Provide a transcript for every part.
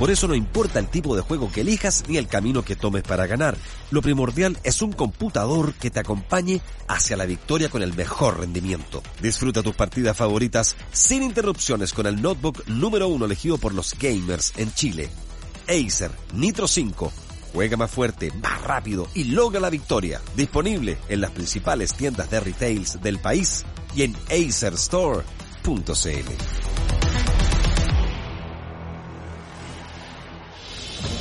Por eso no importa el tipo de juego que elijas ni el camino que tomes para ganar. Lo primordial es un computador que te acompañe hacia la victoria con el mejor rendimiento. Disfruta tus partidas favoritas sin interrupciones con el notebook número uno elegido por los gamers en Chile. Acer Nitro 5. Juega más fuerte, más rápido y logra la victoria. Disponible en las principales tiendas de retails del país y en acerstore.cl.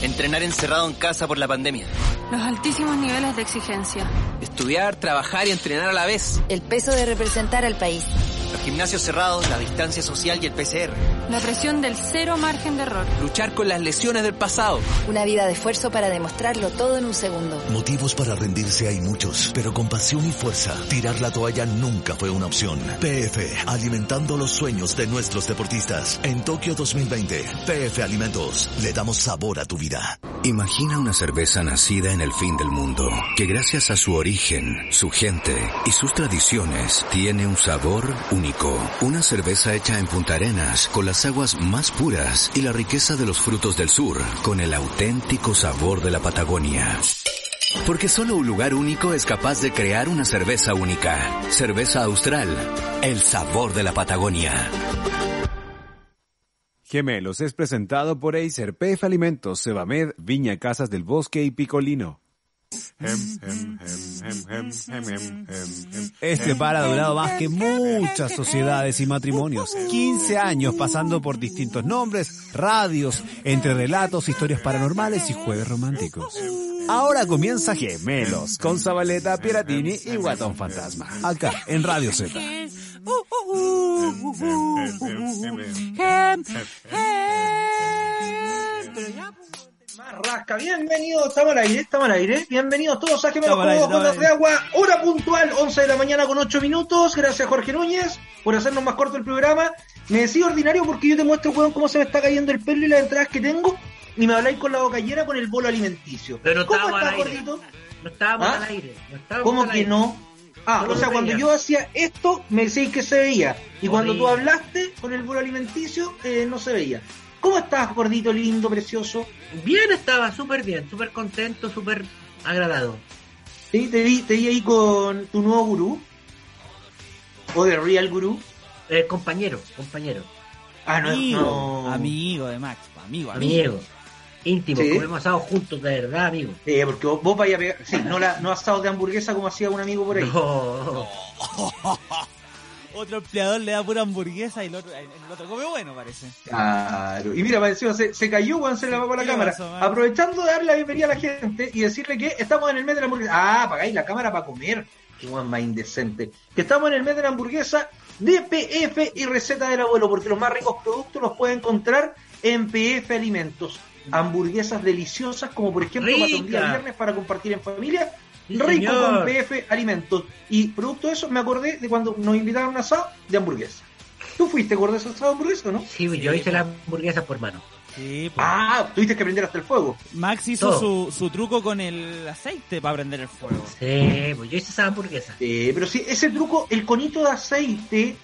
Entrenar encerrado en casa por la pandemia. Los altísimos niveles de exigencia. Estudiar, trabajar y entrenar a la vez. El peso de representar al país. Los gimnasios cerrados, la distancia social y el PCR. La presión del cero margen de error. Luchar con las lesiones del pasado. Una vida de esfuerzo para demostrarlo todo en un segundo. Motivos para rendirse hay muchos, pero con pasión y fuerza, tirar la toalla nunca fue una opción. PF, alimentando los sueños de nuestros deportistas. En Tokio 2020, PF Alimentos, le damos sabor a tu vida. Imagina una cerveza nacida en el fin del mundo, que gracias a su origen, su gente y sus tradiciones, tiene un sabor único. Una cerveza hecha en Punta Arenas, con las aguas más puras y la riqueza de los frutos del sur, con el auténtico sabor de la Patagonia. Porque solo un lugar único es capaz de crear una cerveza única. Cerveza Austral, el sabor de la Patagonia. Gemelos es presentado por Acer, PF Alimentos, Sebamed, Viña Casas del Bosque y Picolino. Este par ha durado más que muchas sociedades y matrimonios. 15 años pasando por distintos nombres, radios, entre relatos, historias paranormales y jueves románticos. Ahora comienza Gemelos con Zabaleta, Piratini y Guatón Fantasma. Acá en Radio Z. rasca, bienvenidos, estamos al aire, estamos al aire. Bienvenidos todos a Gemelos como Gotas de Agua, hora puntual, 11 de la mañana con 8 minutos. Gracias Jorge Núñez por hacernos más corto el programa. Me decía ordinario porque yo te muestro, weón, cómo se me está cayendo el pelo y las entradas que tengo. Y me habláis con la boca llena con el bolo alimenticio. Pero no ¿Cómo estábamos está, al aire. gordito? No estábamos ¿Ah? al aire. No estábamos ¿Cómo al que aire. no? Ah, No o sea, cuando yo hacía esto, me decís que se veía. Y cuando tú hablaste con el bolo alimenticio, eh, no se veía. ¿Cómo estás, gordito, lindo, precioso? Bien estaba, súper bien, súper contento, súper agradado. Sí, te vi, te vi ahí con tu nuevo gurú. O de Real Gurú. Eh, compañero, compañero, Ah, no, amigo, no. amigo de Max, amigo, amigo. amigo, íntimo, Sí. comemos asado juntos, de verdad, amigo. Eh, porque vos, vos vais a pegar. Sí, no, la, no asados de hamburguesa como hacía un amigo por ahí. No, Otro empleador le da pura hamburguesa y el otro, el otro come bueno, parece. Claro. Y mira, para encima se, se cayó cuando se la va para la ¿Qué cámara. pasó? Aprovechando de darle la bienvenida a la gente y decirle que estamos en el mes de la hamburguesa. Ah, apagáis la cámara para comer. Qué guan más indecente. Que estamos en el mes de la hamburguesa de PF y receta del abuelo, porque los más ricos productos los puede encontrar en PF Alimentos. Hamburguesas deliciosas, como por ejemplo para un día viernes para compartir en familia. Sí, Rico señor. con PF Alimentos. Y producto de eso me acordé de cuando nos invitaron a un asado de hamburguesa. ¿Tú fuiste gordo ese asado de hamburguesa o no? sí, yo hice las hamburguesas por mano. Sí, pues. Ah, tuviste que prender hasta el fuego. Max hizo su, su truco con el aceite para prender el fuego. Sí, pues yo hice esas hamburguesas. Eh, pero sí, ese truco, el conito de aceite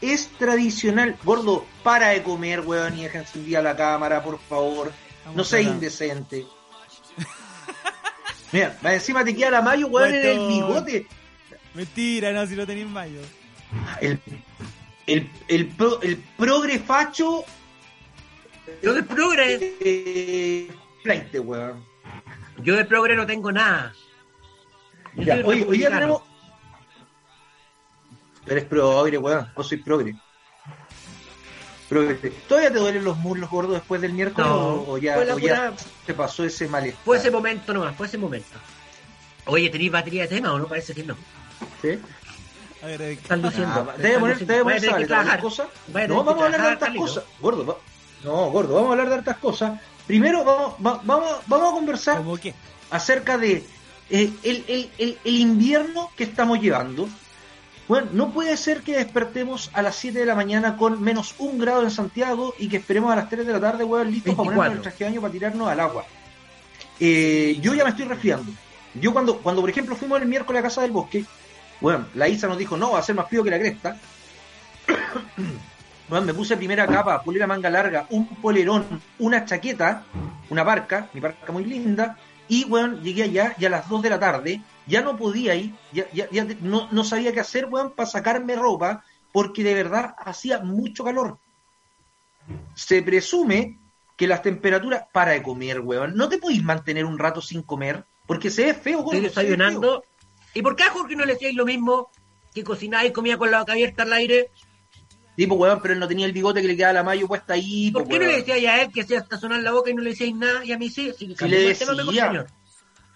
es tradicional. Gordo, para de comer, weón, y deja encendida la cámara, por favor. No seas indecente. Mira, encima te queda la mayo, weón, en el bigote. Mentira, no, si lo tenéis mayo. El, el, el, pro- el progre facho Yo de progre, eh, flight, weón. yo de progre no tengo nada. Ya, hoy, hoy día republicano. tenemos. Eres progre, weón. Vos sois progre. Progre. ¿Todavía te duelen los muslos gordos después del miércoles No, o, o ya, o ya pura- te pasó ese malestar? Fue ese momento nomás, fue ese momento. Oye, ¿tenéis batería de tema o no? Parece que no. ¿Sí? Están luciendo. Ah, debe poner, debe poner trabajar. cosas. No, vamos a hablar de hartas cosas. Gordo, va- no, gordo, vamos a hablar de hartas cosas. Primero vamos, va- vamos, vamos a conversar ¿Cómo qué? acerca de eh, el, el- el- el invierno que estamos llevando. Bueno, no puede ser que despertemos a las 7 de la mañana con menos un grado en Santiago y que esperemos a las 3 de la tarde, weón, listos para 24. ponernos el traje de baño para tirarnos al agua. Eh, yo ya me estoy resfriando. Yo cuando, cuando por ejemplo, fuimos el miércoles a Casa del Bosque, bueno, la Isa nos dijo, no, va a ser más frío que la cresta. weón, me puse primera capa, polera manga larga, un polerón, una chaqueta, una parca, mi parca muy linda, y weón, llegué allá y a las 2 de la tarde ya no podía ir, ya, ya, ya no, no sabía qué hacer, weón, para sacarme ropa, porque de verdad hacía mucho calor. Se presume que las temperaturas para de comer, weón, no te podéis mantener un rato sin comer, porque se ve feo, Estoy ve feo. desayunando. ¿Y por qué a Jorge no le decíais lo mismo? Que cocináis comía con la boca abierta al aire. Tipo, weón, pero él no tenía el bigote que le quedaba la mayo puesta ahí. ¿Por po, qué no le weón. decíais a él que hacía hasta sonar la boca y no le decíais nada? Y a mí sí. Sí, Si cambiemos le tema, decía, señor.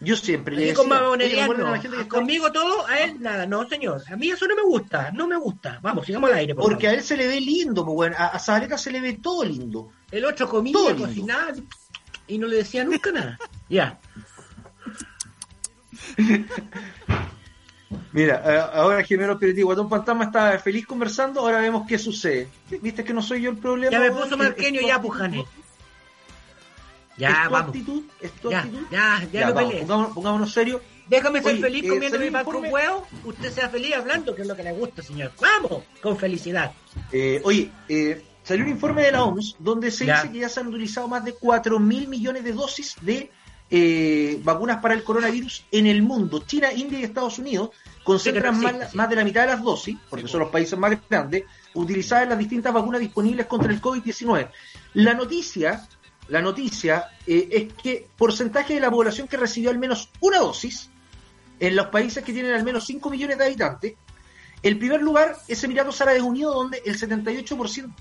Yo siempre le decía. con mamonería "Oye, recuerden no. a la gente que está- Conmigo todo, a él nada. No, señor. A mí eso no me gusta. No me gusta. Vamos, sigamos al aire. Por Porque a él se le ve lindo, pues weón. A, a Zabaleta se le ve todo lindo. El otro comía, cocinaba y no le decía nunca nada. Ya. Mira, eh, ahora Gemelo Piriti, Guatón Fantasma está feliz conversando, ahora vemos qué sucede. ¿Viste que no soy yo el problema? Ya me puso marqueño, ya, Pujane. ¿Es Ya, vamos. actitud? ¿Es tu Ya, actitud? ya, ya no vamos, pongámonos, pongámonos serios. Déjame ser Oye, feliz eh, comiendo mi pan con huevo. Usted sea feliz hablando, que es lo que le gusta, señor. Vamos, con felicidad. Eh, oye, eh, salió un informe de la OMS donde se Ya. dice que ya se han utilizado más de 4 mil millones de dosis de eh, vacunas para el coronavirus en el mundo. China, India y Estados Unidos concentran Sí, más, sí. más de la mitad de las dosis, porque son los países más grandes, utilizadas en las distintas vacunas disponibles contra el COVID-19. La noticia, la noticia eh, es que porcentaje de la población que recibió al menos una dosis en los países que tienen al menos 5 millones de habitantes el primer lugar es Emiratos Árabes Unidos, donde el 78%,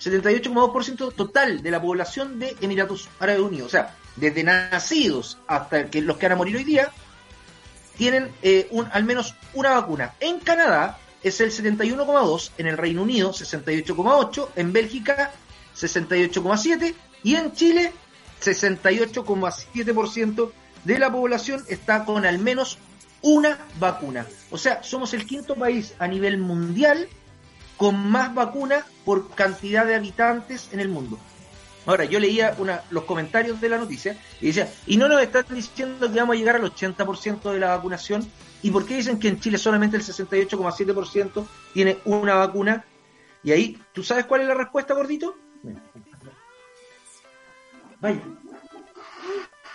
78,2% total de la población de Emiratos Árabes Unidos, o sea, desde nacidos hasta que los que van a morir hoy día, tienen eh, un, al menos una vacuna. En Canadá es el 71,2%, en el Reino Unido 68,8%, en Bélgica 68,7% y en Chile 68,7% de la población está con al menos una vacuna. O sea, somos el quinto país a nivel mundial con más vacunas por cantidad de habitantes en el mundo. Ahora, yo leía una, los comentarios de la noticia y decía, y no nos están diciendo que vamos a llegar al 80% de la vacunación, ¿y por qué dicen que en Chile solamente el 68,7% tiene una vacuna? Y ahí, ¿tú sabes cuál es la respuesta, gordito? Vaya.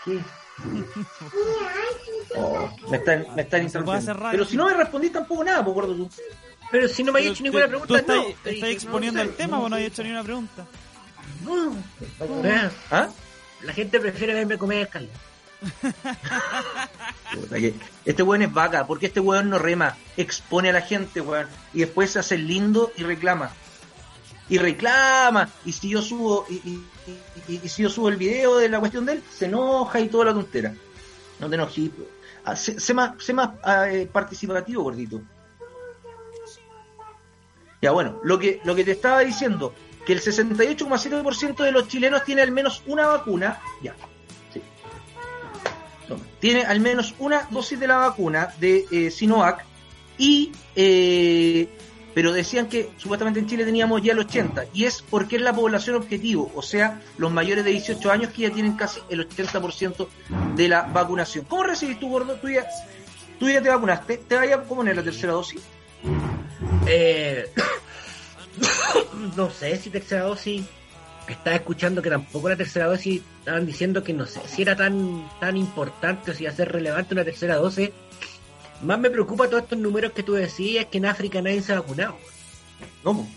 ¿Qué? Oh, me están, me están No interrumpiendo. Pero si no me respondís tampoco nada, pues gordo tú. Pero si no me has hecho ninguna pregunta, Tú estás, no. estás exponiendo el tema o no has hecho ni una pregunta. Vea, ¿Ah? La gente prefiere verme comer que- Este weón es vaca, porque este weón no rema, expone a la gente, weón, y después se hace lindo y reclama. Y reclama, y si yo subo, y, si yo subo el video de la cuestión de él, se enoja y toda la tontera. No te enojes. Ah, Sé, más, ah, eh, participativo, gordito. Ya bueno, lo que, lo que te estaba diciendo, que el 68,7% de los chilenos tiene al menos una vacuna, ya, tiene al menos una dosis de la vacuna de eh, Sinovac y eh, pero decían que supuestamente en Chile teníamos ya el 80 y es porque es la población objetivo, o sea, los mayores de 18 años que ya tienen casi el 80% de la vacunación. ¿Cómo recibís tu gordo? ¿Tú ya, tú ya te vacunaste? ¿Te vayas a poner la tercera dosis? Eh, no sé si tercera dosis. Estaba escuchando que tampoco la tercera dosis estaban diciendo que no sé si era tan tan importante o si iba ser relevante una tercera dosis. Más me preocupa todos estos números que tú decías que en África nadie se ha vacunado. No,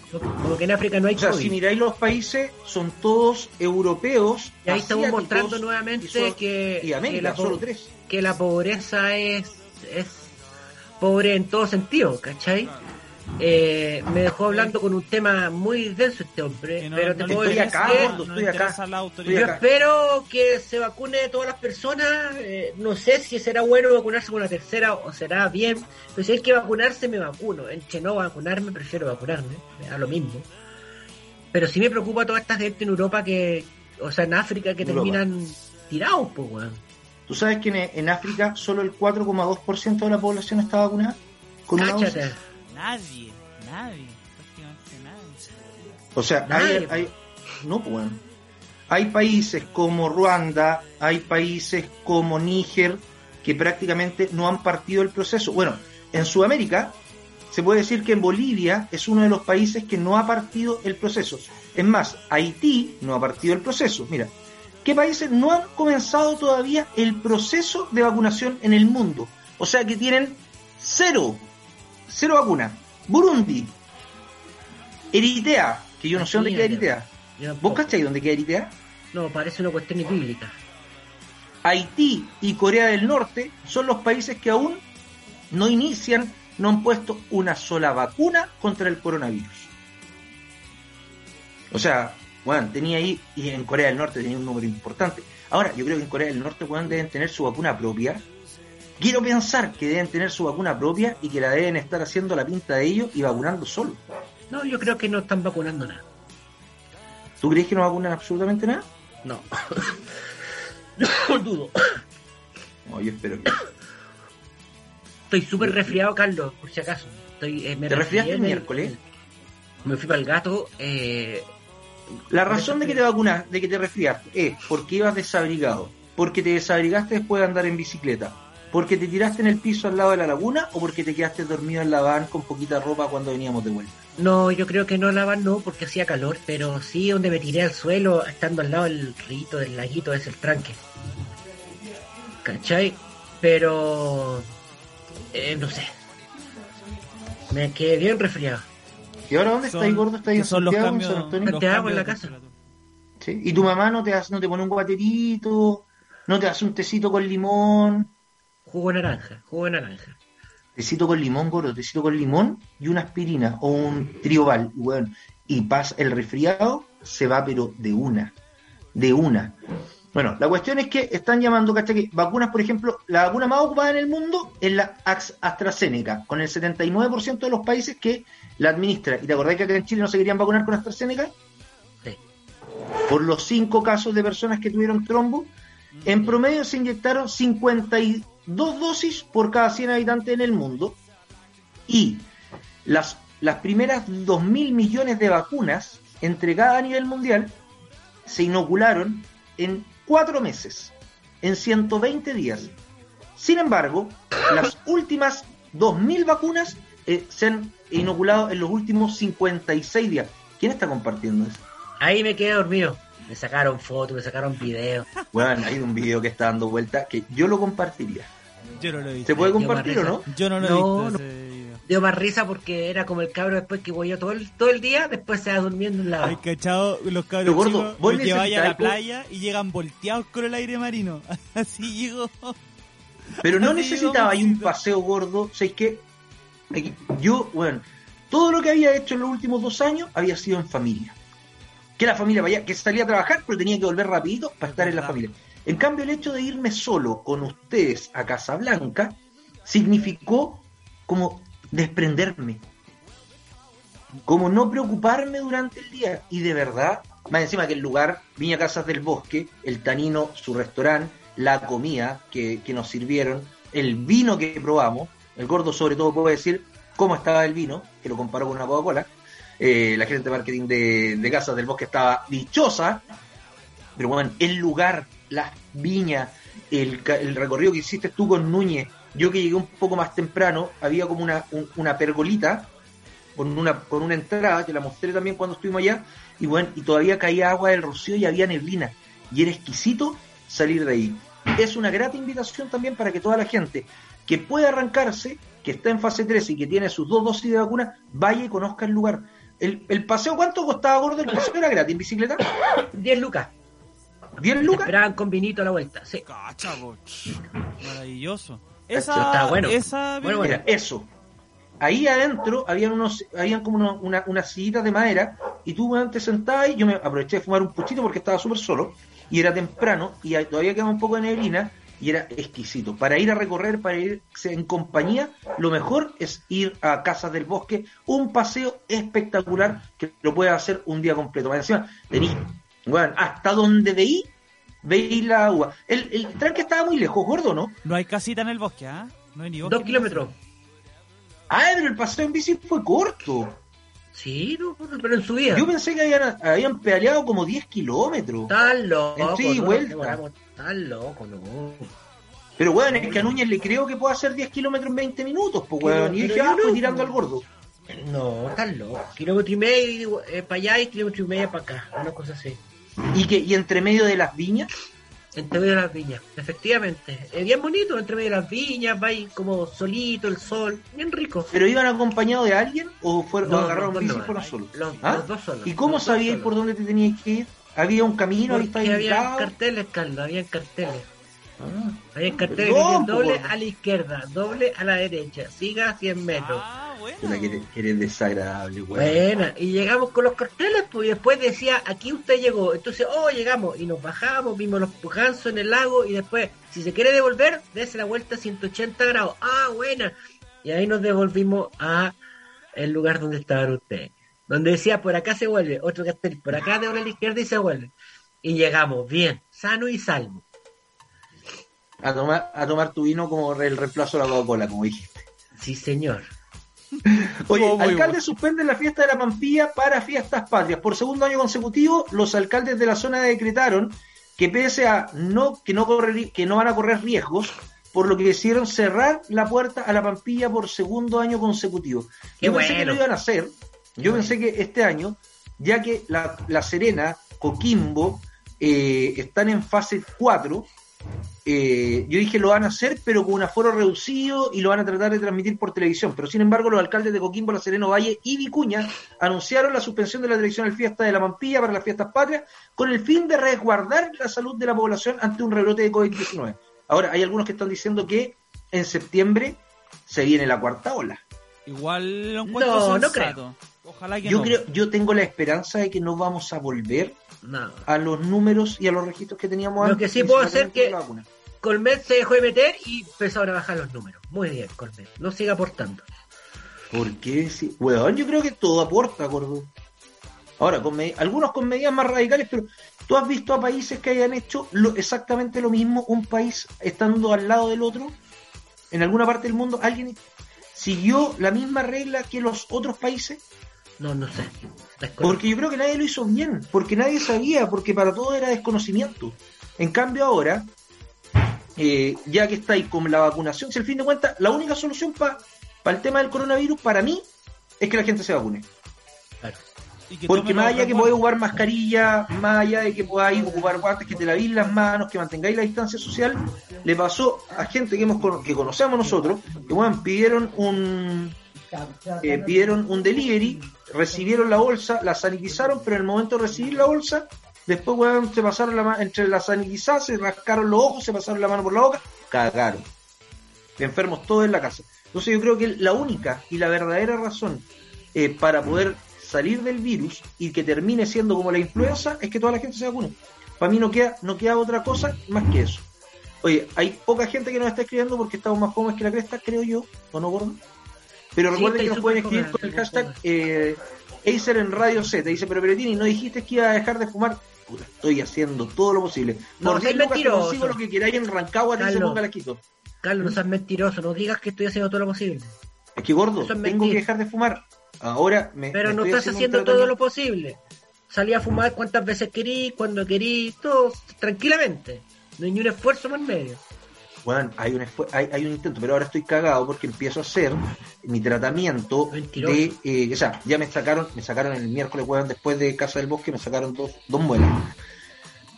Como que en África no hay o sea, COVID. si miráis los países, son todos europeos. y ahí estamos mostrando nuevamente que, y América, que la, po- solo tres. que la pobreza es, es pobre en todo sentido, ¿cachai? Eh, me dejó hablando con un tema muy denso este hombre, no- pero te no puedo estoy decir acá, que gordo, estoy acá. la yo acá. espero que se vacune todas las personas. eh, no sé si será bueno vacunarse con la tercera o será bien, pero si hay que vacunarse, me vacuno. Entre no vacunarme, prefiero vacunarme, me da lo mismo. Pero sí me preocupa toda esta gente en Europa que, o sea, en África que Europa. terminan tirados, pues, weón. ¿Tú sabes que en, en África solo el 4,2% de la población está vacunada? Con una dosis? Cáchate. Nadie, nadie, prácticamente nadie. O sea, Nadie, hay, hay- no, bueno. hay países como Ruanda, hay países como Níger que prácticamente no han partido el proceso. Bueno, en Sudamérica se puede decir que en Bolivia es uno de los países que no ha partido el proceso. Es más, Haití no ha partido el proceso. Mira, ¿qué países no han comenzado todavía el proceso de vacunación en el mundo? O sea que tienen cero, cero vacuna. Burundi, Eritrea, que yo no sé dónde queda Eritrea. ¿Vos cacháis dónde queda Eritrea? No, parece una cuestión bíblica. Haití y Corea del Norte son los países que aún no inician, no han puesto una sola vacuna contra el coronavirus. O sea, bueno, tenía ahí, y en Corea del Norte tenía un número importante. Ahora, yo creo que en Corea del Norte bueno, deben tener su vacuna propia. Quiero pensar que deben tener su vacuna propia y que la deben estar haciendo la pinta de ellos y vacunando solo. No, yo creo que no están vacunando nada. ¿Tú crees que no vacunan absolutamente nada? No. no dudo. No, yo espero que. Estoy súper resfriado, Carlos, por si acaso. Estoy, eh, me ¿Te resfriaste el miércoles? Me fui para el gato. Eh, La razón de que te vacunas, de que te resfriaste, es porque ibas desabrigado, porque te desabrigaste después de andar en bicicleta, porque te tiraste en el piso al lado de la laguna o porque te quedaste dormido en la van con poquita ropa cuando veníamos de vuelta. no, yo creo que no lavan, no, porque hacía calor, pero sí donde me tiré al suelo, estando al lado del rito, del laguito, es el tranque. ¿Cachai? Pero. eh, no sé. Me quedé bien resfriado. ¿Y ahora dónde estáis, gordo? ¿Estáis en son los Santiago, en San Te hago en la casa. Sí. ¿Y tu mamá no te, hace, no te pone un guaterito? ¿No te hace un tecito con limón? Jugo de naranja, jugo de naranja. Tecito con limón, gordo, tecito con limón y una aspirina o un trioval, y bueno, y pasa el resfriado, se va pero de una, de una. Bueno, la cuestión es que están llamando, ¿cachai? Vacunas, por ejemplo, la vacuna más ocupada en el mundo es la AstraZeneca, con el 79% de los países que la administra. ¿Y te acordás que acá en Chile no se querían vacunar con AstraZeneca? Sí. Por los cinco casos de personas que tuvieron trombo, en promedio se inyectaron 52 dosis por cada 100 habitantes en el mundo y las, las primeras 2.000 millones de vacunas entregadas a nivel mundial se inocularon en cuatro meses, en 120 días. Sin embargo, las últimas 2.000 vacunas eh, se han inoculado en los últimos 56 días. ¿Quién está compartiendo eso? Ahí me quedé dormido. Me sacaron fotos, me sacaron videos. Bueno, hay un video que está dando vuelta que yo lo compartiría. Yo no lo he visto. ¿Se puede compartir o no? Yo no lo he No, visto no. ese video. Dio más risa porque era como el cabro después que voy yo todo el, todo el día, después se va durmiendo en la... Hay cachado los cabros gordo, chicos los lleváis a la playa y llegan volteados con el aire marino. Así llegó. Pero no Así necesitaba ahí un paseo gordo. O sea, es que yo, bueno, todo lo que había hecho en los últimos dos años había sido en familia. Que la familia vaya, que salía a trabajar, pero tenía que volver rapidito para estar en la familia. En cambio, el hecho de irme solo con ustedes a Casablanca significó como desprenderme. Como no preocuparme durante el día. Y de verdad, más encima que el lugar, Viña Casas del Bosque, el Tanino, su restaurante, la comida que, que nos sirvieron, el vino que probamos, el gordo sobre todo puede decir cómo estaba el vino, que lo comparó con una Coca-Cola. Eh, la gente de marketing de, de Casas del Bosque estaba dichosa, pero bueno, el lugar, las viñas, el, el recorrido que hiciste tú con Núñez, yo que llegué un poco más temprano, había como una, un- una pergolita con una, con una entrada, que la mostré también cuando estuvimos allá, y bueno, y todavía caía agua del rocío y había neblina, y era exquisito salir de ahí. Es una grata invitación también para que toda la gente que pueda arrancarse, que está en fase 3 y que tiene sus dos dosis de vacuna, vaya y conozca el lugar. El, el paseo, ¿cuánto costaba gordo? ¿El paseo era gratis en bicicleta? 10 lucas. ¿10 Te lucas? esperaban con vinito a la vuelta. Sí. Cacha, po. Maravilloso. Eso Esa, está bueno. esa Bueno, Mira, eso. Ahí adentro habían unos, habían como unos- una, unas sillitas de madera y tú te sentabas y yo me aproveché de fumar un puchito porque estaba súper solo y era temprano y todavía quedaba un poco de neblina y era exquisito. Para ir a recorrer, para ir en compañía, lo mejor es ir a Casas del Bosque, un paseo espectacular que lo puedes hacer un día completo. Más encima, tenís, weón, hasta donde veí, veí la agua. El, el tranque estaba muy lejos, gordo, ¿no? No hay casita en el bosque, ¿ah? No hay ni bosque. Dos kilómetros. Ah, pero el paseo en bici fue corto. Sí, no, pero en su vida. Yo pensé que habían, habían pedaleado como 10 kilómetros. Estás loco. Ida y no, vuelta. demoramos- Estás loco, no. Pero weón, es que a Núñez le creo que puede hacer 10 kilómetros en 20 minutos, pues weón. Y dije, ah, no, pues tirando al gordo. No, estás loco. Kilómetro y medio eh, para allá y kilómetro y medio para acá. Una cosa así. Y que, y entre medio de las viñas, Entre medio de las viñas, efectivamente. Es bien bonito, entre medio de las viñas, va ahí como solito, el sol, bien rico. ¿pero iban acompañados de alguien o fueron No, agarraron bici solos? Los, ¿Ah? los dos solos. ¿Y cómo sabíais por dónde te tenías que ir? ¿Había un camino? ¿Había Porque había carteles, Carlos, había carteles. Ah. Había carteles doble a la izquierda, doble a la derecha, siga a 100 metros. Ah, Puta, bueno. que eres, que eres desagradable, weón. Buena, y llegamos con los carteles, pues, y después decía, aquí usted llegó. Entonces, oh, llegamos, y nos bajamos, vimos los pujanzos en el lago, y después, si se quiere devolver, dése la vuelta a 180 grados. Ah, buena. Y ahí nos devolvimos a el lugar donde estaban ustedes. Donde decía, por acá se vuelve, otro cartel, por acá de a la izquierda y se vuelve. Y llegamos, bien, sano y salvo. A tomar, a tomar tu vino como el reemplazo de la Coca-Cola, como dijiste. Sí, señor. Oye, muy alcalde bueno. suspende la fiesta de la Pampilla para fiestas patrias. Por segundo año consecutivo, los alcaldes de la zona decretaron que pese a no que no correr, que no van a correr riesgos, por lo que decidieron cerrar la puerta a la Pampilla por segundo año consecutivo. Qué Yo pensé que lo iban a hacer. Yo pensé que este año, ya que la, la Serena, Coquimbo, eh, están en fase 4, eh, yo dije lo van a hacer, pero con un aforo reducido y lo van a tratar de transmitir por televisión. Pero sin embargo, los alcaldes de Coquimbo, La Serena, Valle y Vicuña anunciaron la suspensión de la tradicional fiesta de la Mampilla para las fiestas patrias con el fin de resguardar la salud de la población ante un rebrote de COVID-19. Ahora, hay algunos que están diciendo que en septiembre se viene la cuarta ola. Igual lo encuentro No, no sensato. Ojalá que Yo no. creo, yo tengo la esperanza de que no vamos a volver A los números y a los registros que teníamos Lo antes. que sí puedo hacer que-. Colmet se dejó de meter y empezaron a bajar los números. Muy bien, Colmet. No siga aportando. ¿Por qué? Sí. Weón, yo creo que todo aporta, gordo. Ahora, con algunos con medidas más radicales, pero tú has visto a países que hayan hecho lo, exactamente lo mismo, un país estando al lado del otro, en alguna parte del mundo, alguien siguió la misma regla que los otros países, No, no sé. Porque yo creo que nadie lo hizo bien, porque nadie sabía, porque para todo era desconocimiento. En cambio ahora, eh, ya que estáis con la vacunación, si al fin de cuentas, la única solución para el tema del coronavirus, para mí, es que la gente se vacune. Claro. Y que Porque más allá que resguardos. podáis ocupar mascarilla, más allá de que podáis ocupar guantes, que te lavéis las manos, que mantengáis la distancia social, le pasó a gente que hemos cono- que conocemos nosotros, que bueno, pidieron un eh, pidieron un delivery, recibieron la bolsa, la sanitizaron, pero en el momento de recibir la bolsa, después se pasaron la mano entre la sanitizada, se rascaron los ojos, se pasaron la mano por la boca, cagaron. Enfermos todos en la casa. Entonces yo creo que la única y la verdadera razón eh, para poder salir del virus y que termine siendo como la influenza es que toda la gente se vacune. Para mí no queda, no queda otra cosa más que eso. Oye, hay poca gente que nos está escribiendo porque estamos más jóvenes que la cresta, creo yo, ¿o no, gordo? Pero Sí, recuerden que estoy nos pueden escribir con el hashtag eh, Acer en Radio Z. Dice, pero Peretini, ¿no dijiste que iba a dejar de fumar? Puta, estoy haciendo todo lo posible. No, Por soy 10 lucas te mentiroso. consigo lo que queráis en Rancagua, te Carlos. ponga la quito. Carlos, no seas mentiroso. No digas que estoy haciendo todo lo posible. Es que gordo, es tengo mentir. que dejar de fumar. Ahora me Pero me no estoy estás un haciendo todo lo posible. Salí a fumar cuantas veces querí, cuando querí, todo tranquilamente. No hay ni un esfuerzo más medio. Bueno, hay un, hay, hay un intento, pero ahora estoy cagado porque empiezo a hacer mi tratamiento Mentiroso. de, eh, o sea, ya me sacaron, me sacaron el miércoles, weón, después de Casa del Bosque, me sacaron dos, dos muelas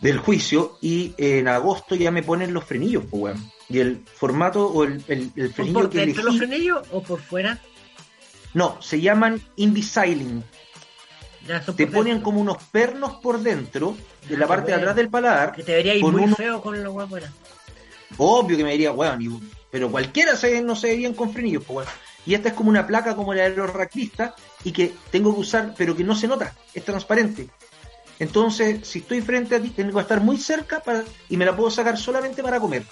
del juicio y en agosto ya me ponen los frenillos, pues, weón. Y el formato o el, el, el frenillo ¿Por que dentro los elegí, frenillos o por fuera? no, se llaman Invisalign. Ya Te ponen dentro. como unos pernos por dentro, de la Ah, parte de atrás del paladar, Que te vería ir muy uno- feo con hueá afuera. Obvio que me diría, weón, y- pero cualquiera se, no se ve bien con frenillos, pues. Y esta es como una placa como la de los raclistas y que tengo que usar, pero que no se nota, es transparente. Entonces, si estoy frente a ti, tengo que estar muy cerca para, y me la puedo sacar solamente para comer.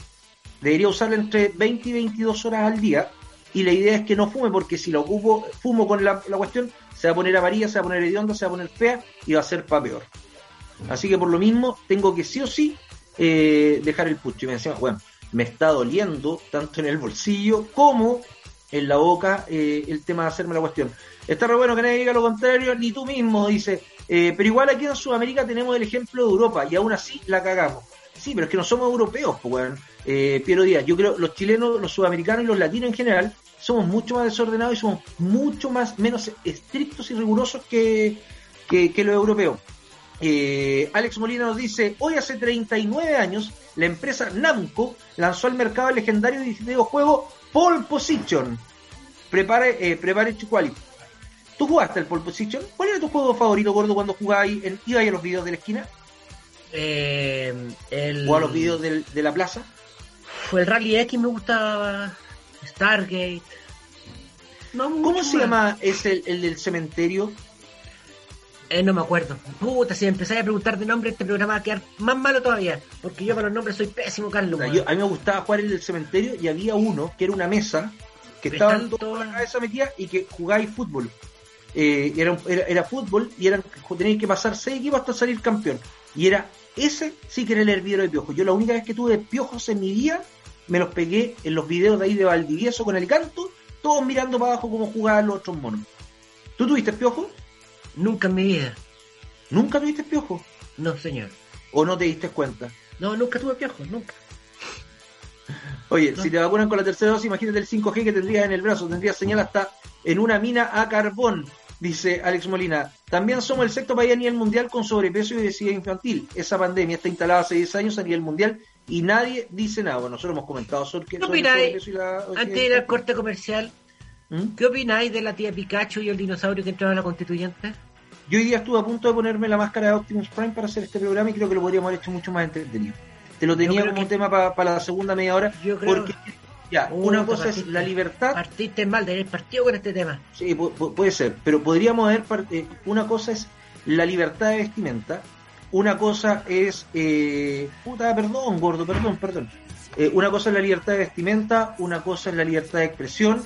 Debería usarla entre 20 y 22 horas al día. Y la idea es que no fume, porque si la ocupo, fumo con la, cuestión, se va a poner amarilla, se va a poner hedionda, se va a poner fea y va a ser para peor. Así que por lo mismo, tengo que sí o sí eh, dejar el pucho. Y me decía, bueno, me está doliendo tanto en el bolsillo como en la boca eh, el tema de hacerme la cuestión. Está re bueno que nadie diga lo contrario, ni tú mismo, dice. Eh, pero igual aquí en Sudamérica tenemos el ejemplo de Europa y aún así la cagamos. Sí, pero es que no somos europeos, pues, weón. Eh, Piero Díaz, yo creo los chilenos, los sudamericanos y los latinos en general somos mucho más desordenados y somos mucho más menos estrictos y rigurosos que, que, que los europeos. Eh, Alex Molina nos dice, hoy hace 39 años, la empresa Namco lanzó al mercado el legendario videojuego Pole Position. Prepare, eh, prepare qualify. ¿Tú jugaste el Pole Position? ¿Cuál era tu juego favorito, gordo, cuando jugabas en, a los videos de la esquina? Eh, el... ¿O a los videos del- de la plaza? Fue el Rally X me gustaba. Stargate. No ¿Cómo se llama ese, el, el del cementerio? Eh, no me acuerdo. Puta, si me empezáis a preguntar de nombre, este programa va a quedar más malo todavía. Porque yo para los nombres soy pésimo, Carlos. Yo- a mí me gustaba jugar el del cementerio y había uno que era una mesa que todos con la cabeza metida y que jugáis fútbol. Eh, era, era, era fútbol y eran teníais que pasar seis equipos hasta salir campeón. Y era ese sí que era el hervidero de piojos. Yo la única vez que tuve piojos en mi vida me los pegué en los videos de ahí de Valdivieso con el canto, todos mirando para abajo cómo jugaban los otros monos. ¿Tú tuviste piojos? Nunca en mi vida. ¿Nunca tuviste piojos? No, señor. ¿O no te diste cuenta? No, nunca tuve piojos, nunca. Oye, No. si te vacunan con la tercera dosis, imagínate el 5G que tendrías en el brazo, tendrías señal hasta en una mina a carbón, dice Alex Molina. También somos el sexto país a nivel mundial con sobrepeso y obesidad infantil. Esa pandemia está instalada hace 10 años a nivel mundial y nadie dice nada. Bueno, nosotros hemos comentado sobre, ¿Qué opináis? sobrepeso y la obesidad Antes de ir al corte comercial, ¿Mm? ¿qué opináis de la tía Pikachu y el dinosaurio que entraba a la constituyente? Yo hoy día estuve a punto de ponerme la máscara de Optimus Prime para hacer este programa y creo que lo podríamos haber hecho mucho más entretenido. Te lo tenía como que- tema para la segunda media hora Yo creo- porque ya, una cosa es la libertad Partiste mal de haber partido con este tema. Sí, pu- pu- puede ser, pero podríamos ver, par- eh, una cosa es la libertad de vestimenta, una cosa es, eh, puta, perdón, gordo, perdón, perdón. Eh, una cosa es la libertad de vestimenta, una cosa es la libertad de expresión,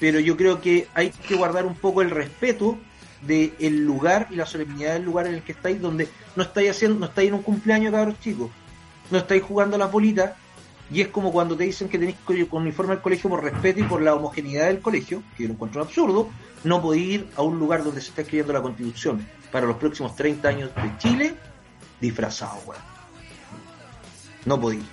pero yo creo que hay que guardar un poco el respeto del lugar y la solemnidad del lugar en el que estáis, donde no estáis haciendo, no estáis en un cumpleaños, cabros chicos, no estáis jugando a las bolitas, y es como cuando te dicen que tenéis con uniforme al colegio por respeto y por la homogeneidad del colegio, que yo lo encuentro absurdo, no podéis ir a un lugar donde se está escribiendo la constitución para los próximos 30 años de Chile disfrazado, weón. No podéis.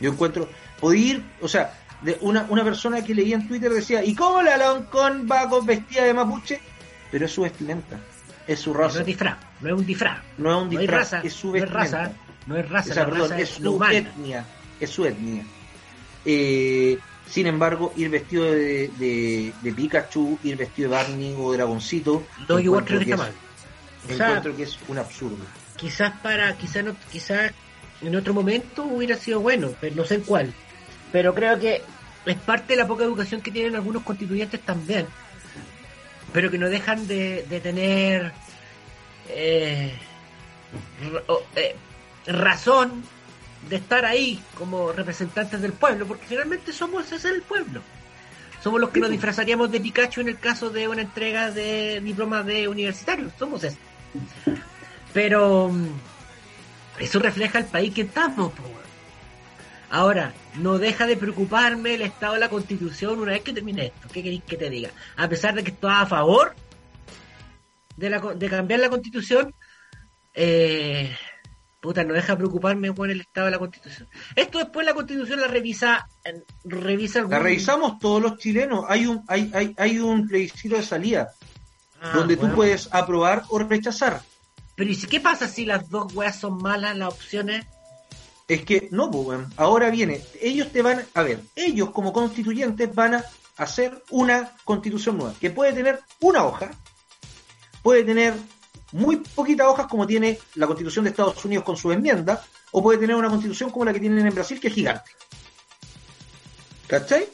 Yo encuentro, podéis ir, o sea, de una, una persona que leía en Twitter decía, ¿y cómo la Loncón va con vestida de mapuche? Pero es su vestimenta, es su No raza. es disfraz, no es un disfraz. No es un No disfraz, raza, es su no es vestimenta. raza, no es raza, O sea, la perdón, raza es su etnia, es su etnia. Eh, sin embargo, ir vestido de, de, de Pikachu, ir vestido de Barney o Dragoncito, No, yo igual creo que está es- mal. O sea, encuentro que es un absurdo. quizás para, quizás no, quizás en otro momento hubiera sido bueno, pero no sé en cuál. Pero creo que es parte de la poca educación que tienen algunos constituyentes también, pero que no dejan de, de tener eh, eh, razón de estar ahí como representantes del pueblo, porque finalmente somos ese es el pueblo. Somos los que nos disfrazaríamos de Pikachu en el caso de una entrega de diplomas de universitarios. Somos eso. Pero mm, eso refleja el país que estamos. weón. Ahora, no deja de preocuparme el estado de la constitución una vez que termine esto. ¿Qué queréis que te diga? A pesar de que estoy a favor de, la, de cambiar la constitución, eh, puta, no deja de preocuparme con el estado de la constitución. Esto después la constitución la revisa, revisa algún... La revisamos todos los chilenos. Hay un, hay, hay, hay un plebiscito de salida Ah, donde bueno. tú puedes aprobar o rechazar. Pero ¿y si- qué pasa si las dos weas son malas, las opciones? Es que no, pues, ahora viene, ellos te van, a ver, ellos como constituyentes van a hacer una constitución nueva, que puede tener una hoja, puede tener muy poquitas hojas como tiene la constitución de Estados Unidos con su enmienda, o puede tener una constitución como la que tienen en Brasil, que es gigante. ¿Cachai?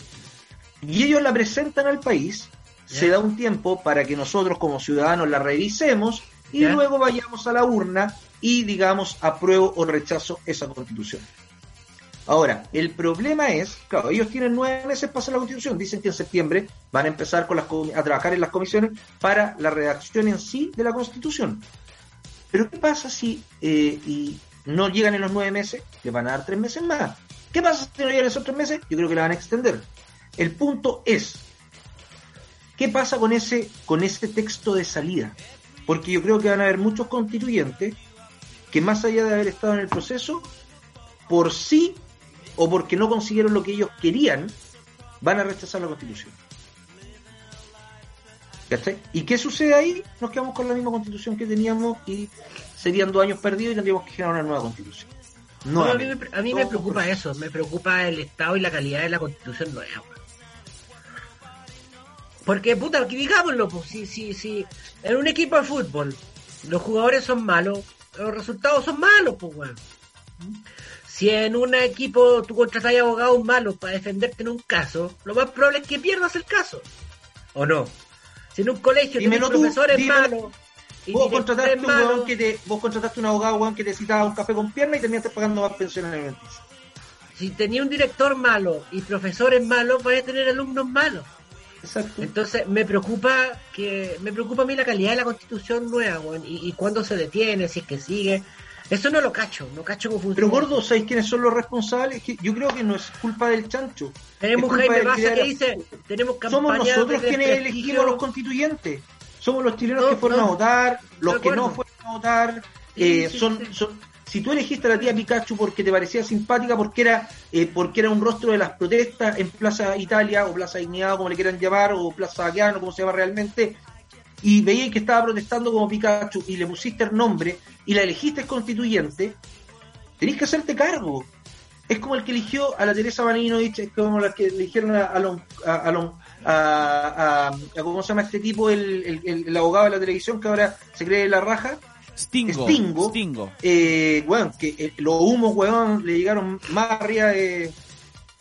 Y ellos la presentan al país, se da un tiempo para que nosotros como ciudadanos la revisemos y luego vayamos a la urna y digamos apruebo o rechazo esa constitución. Ahora, el problema es, claro, ellos tienen nueve meses para hacer la constitución, dicen que en septiembre van a empezar con las, a trabajar en las comisiones para la redacción en sí de la constitución. Pero ¿qué pasa si eh, y no llegan en los nueve meses? Le van a dar tres meses más. ¿Qué pasa si no llegan esos tres meses? Yo creo que la van a extender. El punto es, ¿qué pasa con ese, con ese texto de salida? Porque yo creo que van a haber muchos constituyentes que más allá de haber estado en el proceso, por sí o porque no consiguieron lo que ellos querían, van a rechazar la constitución. ¿Cachai? ¿Y qué sucede ahí? Nos quedamos con la misma constitución que teníamos y serían dos años perdidos y tendríamos que generar una nueva constitución. No, a mí, me, a mí me preocupa eso, me preocupa el estado y la calidad de la constitución nueva. Porque, puta, digámoslo, pues, si, si, si en un equipo de fútbol los jugadores son malos, los resultados son malos, pues, weón. Si en un equipo tú contratas abogados malos para defenderte en un caso, lo más probable es que pierdas el caso. ¿O no? Si en un colegio tienes profesores malos. Vos contrataste, un malo, que te, vos contrataste un abogado weón, que te citaba un café con pierna y terminaste pagando más pensiones alimenticias. Si tenía un director malo y profesores malos, vas a tener alumnos malos. Exacto. Entonces me preocupa que me preocupa a mí la calidad de la constitución nueva, y, y cuándo se detiene, si es que sigue. Eso no lo cacho, no cacho cómo funciona. Pero gordo, ¿sabéis quiénes son los responsables? Que yo creo que no es culpa del chancho. Tenemos un Jaime Baza que dice, tenemos Somos nosotros quienes elegimos los constituyentes. Somos los chilenos que fueron a votar, los que no fueron a votar. Eh, son, son, si tú elegiste a la tía Pikachu porque te parecía simpática, porque era eh, porque era un rostro de las protestas en Plaza Italia o Plaza Dignidad, como le quieran llamar, o Plaza Aguiano, como se llama realmente, y veías que estaba protestando como Pikachu y le pusiste el nombre y la elegiste constituyente, tenés que hacerte cargo. Es como el que eligió a la Teresa Baninovich, es como la que eligieron a, a, a, a, a, ¿cómo se llama este tipo? El, el, abogado de la televisión que ahora se cree la raja. Stingo. Stingo. Stingo. Eh, bueno, que eh, los humos, weón, le llegaron más arriba de...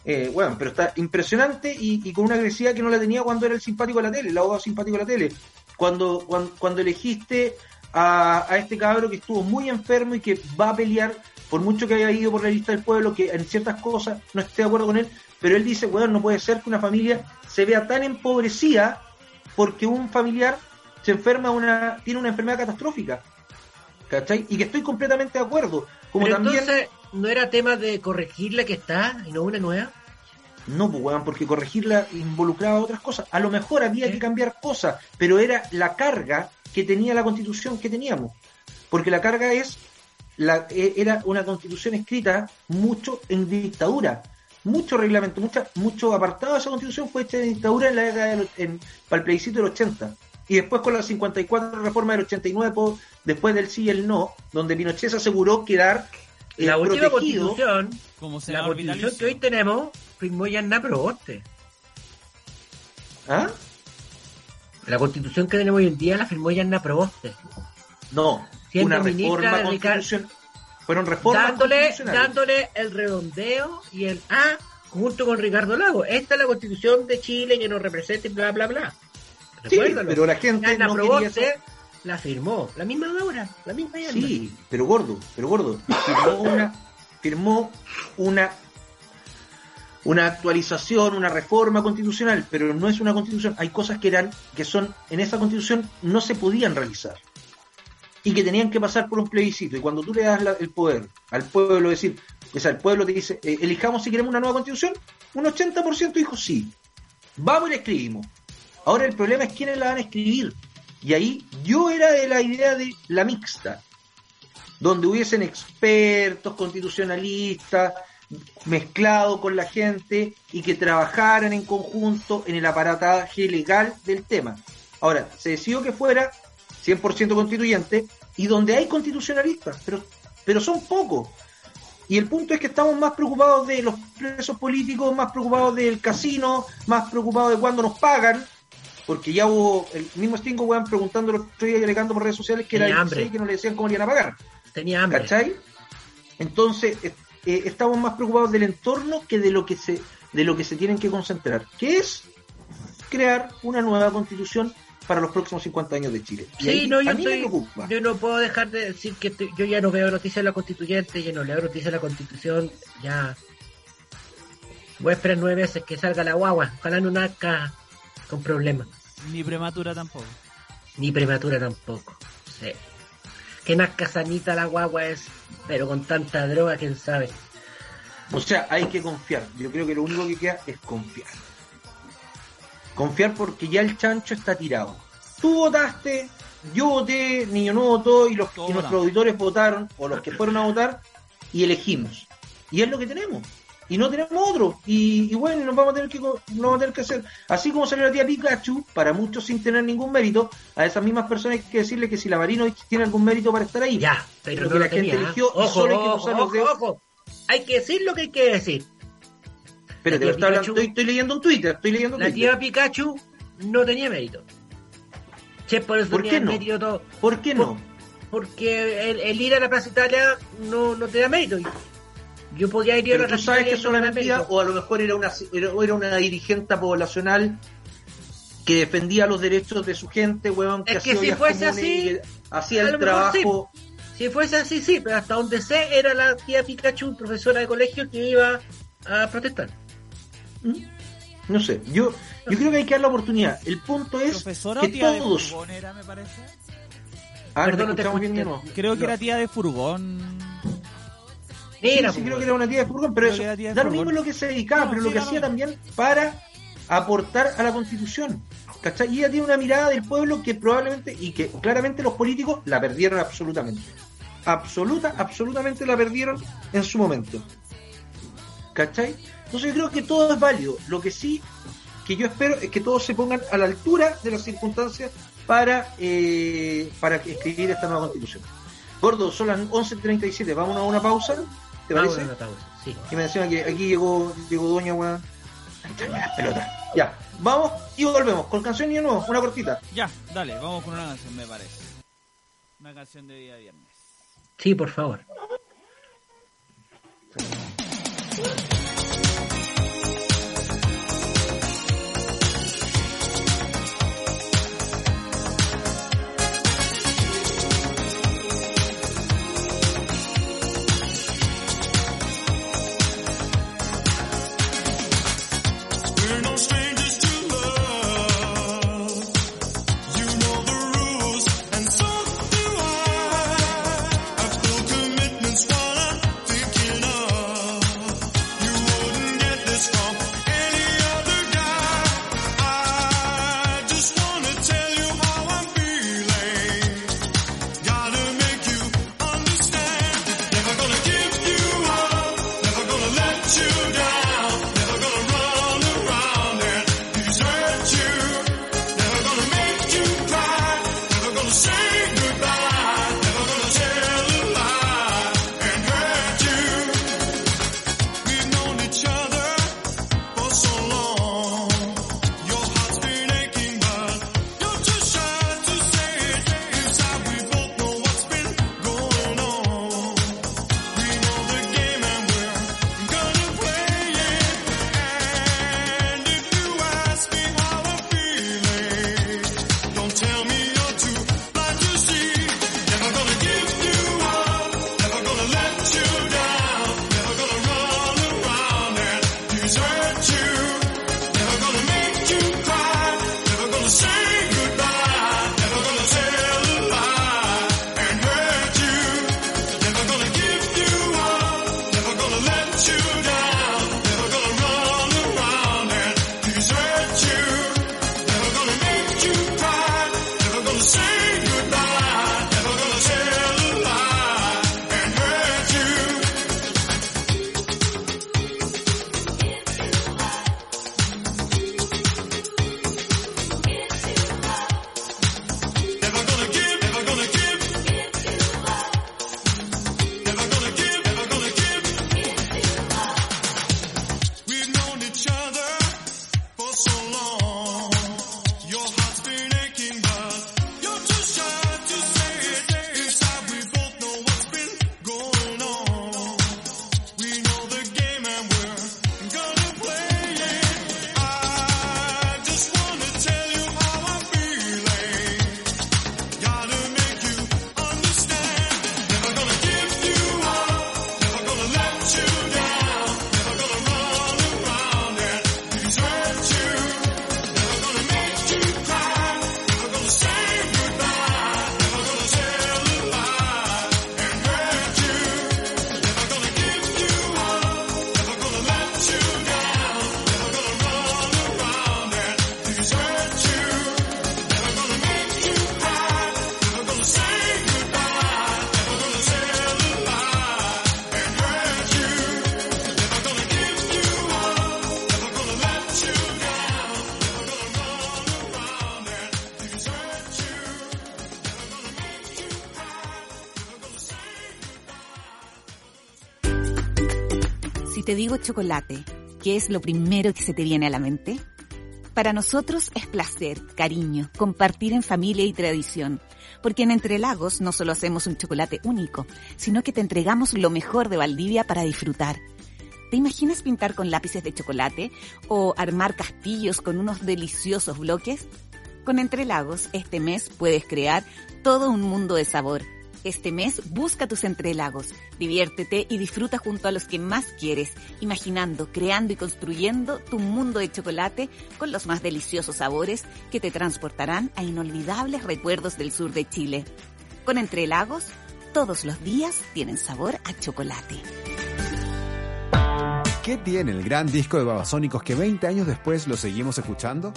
Eh, bueno, pero está impresionante y, y, con una agresividad que no la tenía cuando era el simpático de la tele, el abogado simpático de la tele. Cuando, cuando, cuando elegiste a, a, este cabro que estuvo muy enfermo y que va a pelear, por mucho que haya ido por la lista del pueblo, que en ciertas cosas no esté de acuerdo con él, pero él dice, bueno, no puede ser que una familia se vea tan empobrecida porque un familiar se enferma una, tiene una enfermedad catastrófica. ¿Cachai? Y que estoy completamente de acuerdo. Como pero también. Entonces, ¿no era tema de corregir la que está y no una nueva? No, pues, weón, porque corregirla involucraba otras cosas. A lo mejor había que cambiar cosas, pero era la carga que tenía la constitución que teníamos. Porque la carga es, la, era una constitución escrita mucho en dictadura. Mucho reglamento, mucha, mucho apartado de esa constitución fue hecha en dictadura en la década del, en, para el plebiscito del 80. Y después con la 54 reforma del 89, después del sí y el no, donde Pinochet se aseguró quedar eh, la última protegido. constitución, Como la constitución que hoy tenemos, firmó Yanna Proboste. ¿Ah? La constitución que tenemos hoy en día la firmó Yanna Proboste. No, Siendo una reforma constitucional. Fueron reformas dándole, dándole el redondeo y el A junto con Ricardo Lago. Esta es la constitución de Chile que nos representa y bla, bla, bla. Sí, pero la gente Yanna no quería eso. la firmó. La misma ahora, la misma Yanna. Sí, pero gordo, pero gordo. Firmó una, firmó una, una actualización, una reforma constitucional, pero no es una constitución. Hay cosas que eran, que son, en esa constitución no se podían realizar. Y que tenían que pasar por un plebiscito. Y cuando tú le das la- el poder al pueblo, decir, o sea, el pueblo te dice, eh, elijamos si queremos una nueva constitución, un 80% dijo sí. Vamos y la escribimos. Ahora el problema es quiénes la van a escribir. Y ahí yo era de la idea de la mixta, donde hubiesen expertos, constitucionalistas, mezclado con la gente y que trabajaran en conjunto en el aparataje legal del tema. Ahora, se decidió que fuera 100% constituyente y donde hay constitucionalistas, pero, pero son pocos. Y el punto es que estamos más preocupados de los presos políticos, más preocupados del casino, más preocupados de cuándo nos pagan, porque ya hubo el mismo Stingo, weón, preguntando los otro y alegando por redes sociales que Tenía era hambre. 16 que no le decían cómo le iban a pagar. Tenía hambre. ¿Cachai? Entonces, eh, eh, estamos más preocupados del entorno que de lo que se de lo que se tienen que concentrar, que es crear una nueva constitución para los próximos 50 años de Chile. Y Sí, ahí no, yo, a mí me estoy- preocupa. yo no puedo dejar de decir que estoy- yo ya no veo noticias de la constituyente, ya no leo noticias de la constitución, ya voy a esperar nueve meses que salga la guagua, ojalá no nazca con problemas, Ni prematura tampoco. ni prematura tampoco, sí. Que nazca sanita la guagua es, pero con tanta droga, quién sabe. O sea, hay que confiar. Yo creo que lo único que queda es confiar. Confiar porque ya el chancho está tirado. Tú votaste, yo voté, Niño no votó y, los, y nuestros auditores votaron, o los que fueron a votar, y elegimos. Y es lo que tenemos. Y no tenemos otro. Y, y bueno, nos vamos a tener que nos vamos a tener que hacer. Así como salió la tía Pikachu, para muchos sin tener ningún mérito, a esas mismas personas hay que decirle que si la Marino tiene algún mérito para estar ahí. Ya, pero, Pero no que lo la gente ¿eh? eligió ojo, solo hay que cruzar los ojo, dedos. ojo. Hay que decir lo que hay que decir. Pero te tía está hablando, Pikachu- estoy, estoy leyendo un Twitter, estoy leyendo La Twitter. tía Pikachu no tenía mérito. Che, por eso ¿Por qué no? mérito todo. ¿Por qué no? Porque el, el ir a la Plaza Italia no, no te da mérito. Yo podría ir a la tú sabes que solamente, o a lo mejor era una, era, era una dirigente poblacional que defendía los derechos de su gente, weón, que Es que hacía si fuese así, el trabajo. Si fuese así, sí, pero hasta donde sé era la tía Pikachu, profesora de colegio, que iba a protestar. No sé, yo, yo creo que hay que dar la oportunidad. El punto es ¿Profesora que todos. furgón era, me parece? Ah, Perdón, ¿te no te bien? Creo que No. era tía de furgón. Mira, sí, sí, creo que era una tía de furgón, pero Creo eso era da lo mismo lo que se dedicaba, No, pero sí, lo que hacía también para aportar a la constitución. ¿Cachai? Y ella tiene una mirada del pueblo que probablemente, y que claramente los políticos la perdieron absolutamente. Absoluta, absolutamente la perdieron en su momento. ¿Cachai? Entonces yo creo que todo es válido. Lo que sí que yo espero es que todos se pongan a la altura de las circunstancias para, eh, para escribir esta nueva constitución. Gordo, son las 11.37, vamos a una pausa, ¿te parece? sí. Y me decían que aquí llegó, llegó Doña weón. Pelotas. Ya, vamos y volvemos con canción y de nuevo, una cortita. Ya, dale, vamos con una canción, me parece. Una canción de día viernes. Sí, por favor. Chocolate, ¿qué es lo primero que se te viene a la mente? Para nosotros es placer, cariño, compartir en familia y tradición. Porque en Entre Lagos no solo hacemos un chocolate único, sino que te entregamos lo mejor de Valdivia para disfrutar. ¿Te imaginas pintar con lápices de chocolate o armar castillos con unos deliciosos bloques? Con Entre Lagos este mes puedes crear todo un mundo de sabor. Este mes busca tus entrelagos, diviértete y disfruta junto a los que más quieres, imaginando, creando y construyendo tu mundo de chocolate con los más deliciosos sabores que te transportarán a inolvidables recuerdos del sur de Chile. Con Entrelagos, todos los días tienen sabor a chocolate. ¿Qué tiene el gran disco de Babasónicos que 20 años después lo seguimos escuchando?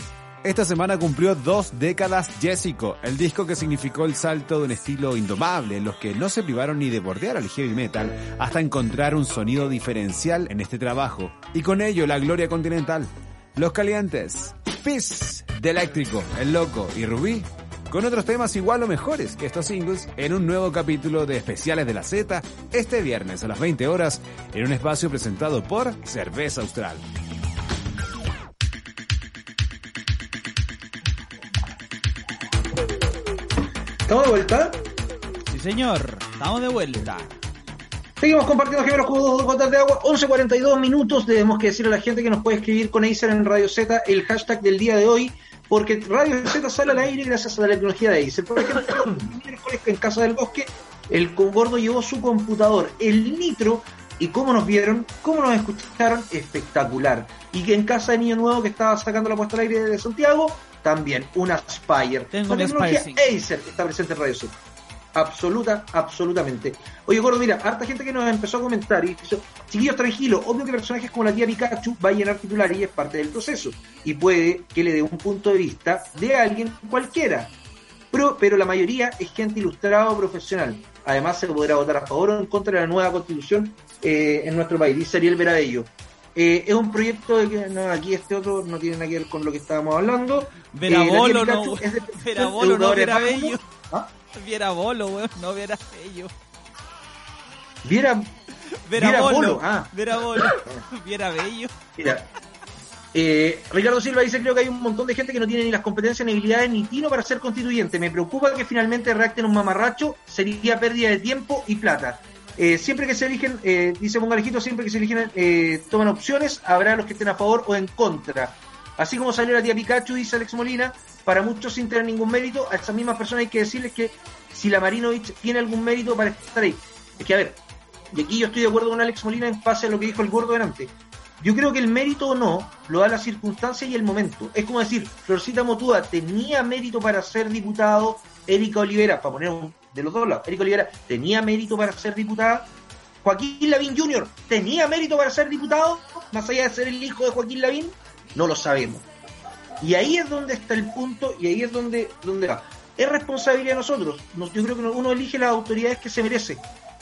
Esta semana cumplió dos décadas Jessico, el disco que significó el salto de un estilo indomable en los que no se privaron ni de bordear al heavy metal hasta encontrar un sonido diferencial en este trabajo y con ello la gloria continental. Los Calientes, Peace, de Eléctrico, El Loco y Rubí, con otros temas igual o mejores que estos singles en un nuevo capítulo de Especiales de la Z este viernes a las 20 horas en un espacio presentado por Cerveza Austral. ¿Estamos de vuelta? Sí, señor. Estamos de vuelta. Seguimos compartiendo gemelos como dos gotas de agua. 11.42 minutos. Debemos que decir a la gente que nos puede escribir con Acer en Radio Z el hashtag del día de hoy. Porque Radio Z sale al aire gracias a la tecnología de Acer. Por ejemplo, el miércoles en Casa del Bosque, el gordo llevó su computador, el Nitro, y cómo nos vieron, cómo nos escucharon, espectacular. Y que en Casa de Niño Nuevo, que estaba sacando la puesta al aire de Santiago, también una Spire. Tengo una tecnología Spire, Acer está presente en Radio Z. Absoluta, absolutamente. Oye, Gordo, mira, harta gente que nos empezó a comentar y dice, chiquillos, tranquilos, obvio que personajes como la tía Pikachu va a llenar titular y es parte del proceso. Y puede que le dé un punto de vista de alguien cualquiera. Pero, pero la mayoría es gente ilustrada o profesional. Además, se podrá votar a favor o en contra de la nueva constitución eh, en nuestro país. Dice Ariel Verabello. Eh, es un proyecto de que no, aquí este otro no tiene nada que ver con lo que estábamos hablando. Verabolo, Eh, tía no, es no básicos. Bello. ¿Ah? Viera Bolo, weón, no Viera Bello. Viera, Bolo, Bolo, ah. Viera Bolo, Viera Bello. Mira, eh, Ricardo Silva dice, creo que hay un montón de gente que no tiene ni las competencias, ni habilidades, ni tino para ser constituyente. Me preocupa que finalmente reacten un mamarracho, sería pérdida de tiempo y plata. Eh, siempre que se eligen, eh, dice Mongalejito, siempre que se eligen, eh, toman opciones, habrá los que estén a favor o en contra. Así como salió la tía Pikachu, dice Alex Molina, para muchos sin tener ningún mérito, a esas mismas personas hay que decirles que si la Marinovich tiene algún mérito para estar ahí. Es que, a ver, y aquí yo estoy de acuerdo con Alex Molina en base a lo que dijo el gordo delante. Yo creo que el mérito o no lo da la circunstancia y el momento. Es como decir, Florcita Motúa tenía mérito para ser diputado, Erika Olivera, para poner un, de los dos lados, Erika Olivera tenía mérito para ser diputada, Joaquín Lavín Jr. tenía mérito para ser diputado, más allá de ser el hijo de Joaquín Lavín, no lo sabemos. Y ahí es donde está el punto y ahí es donde, donde va. Es responsabilidad de nosotros. Nos- Yo creo que uno elige las autoridades que se merece,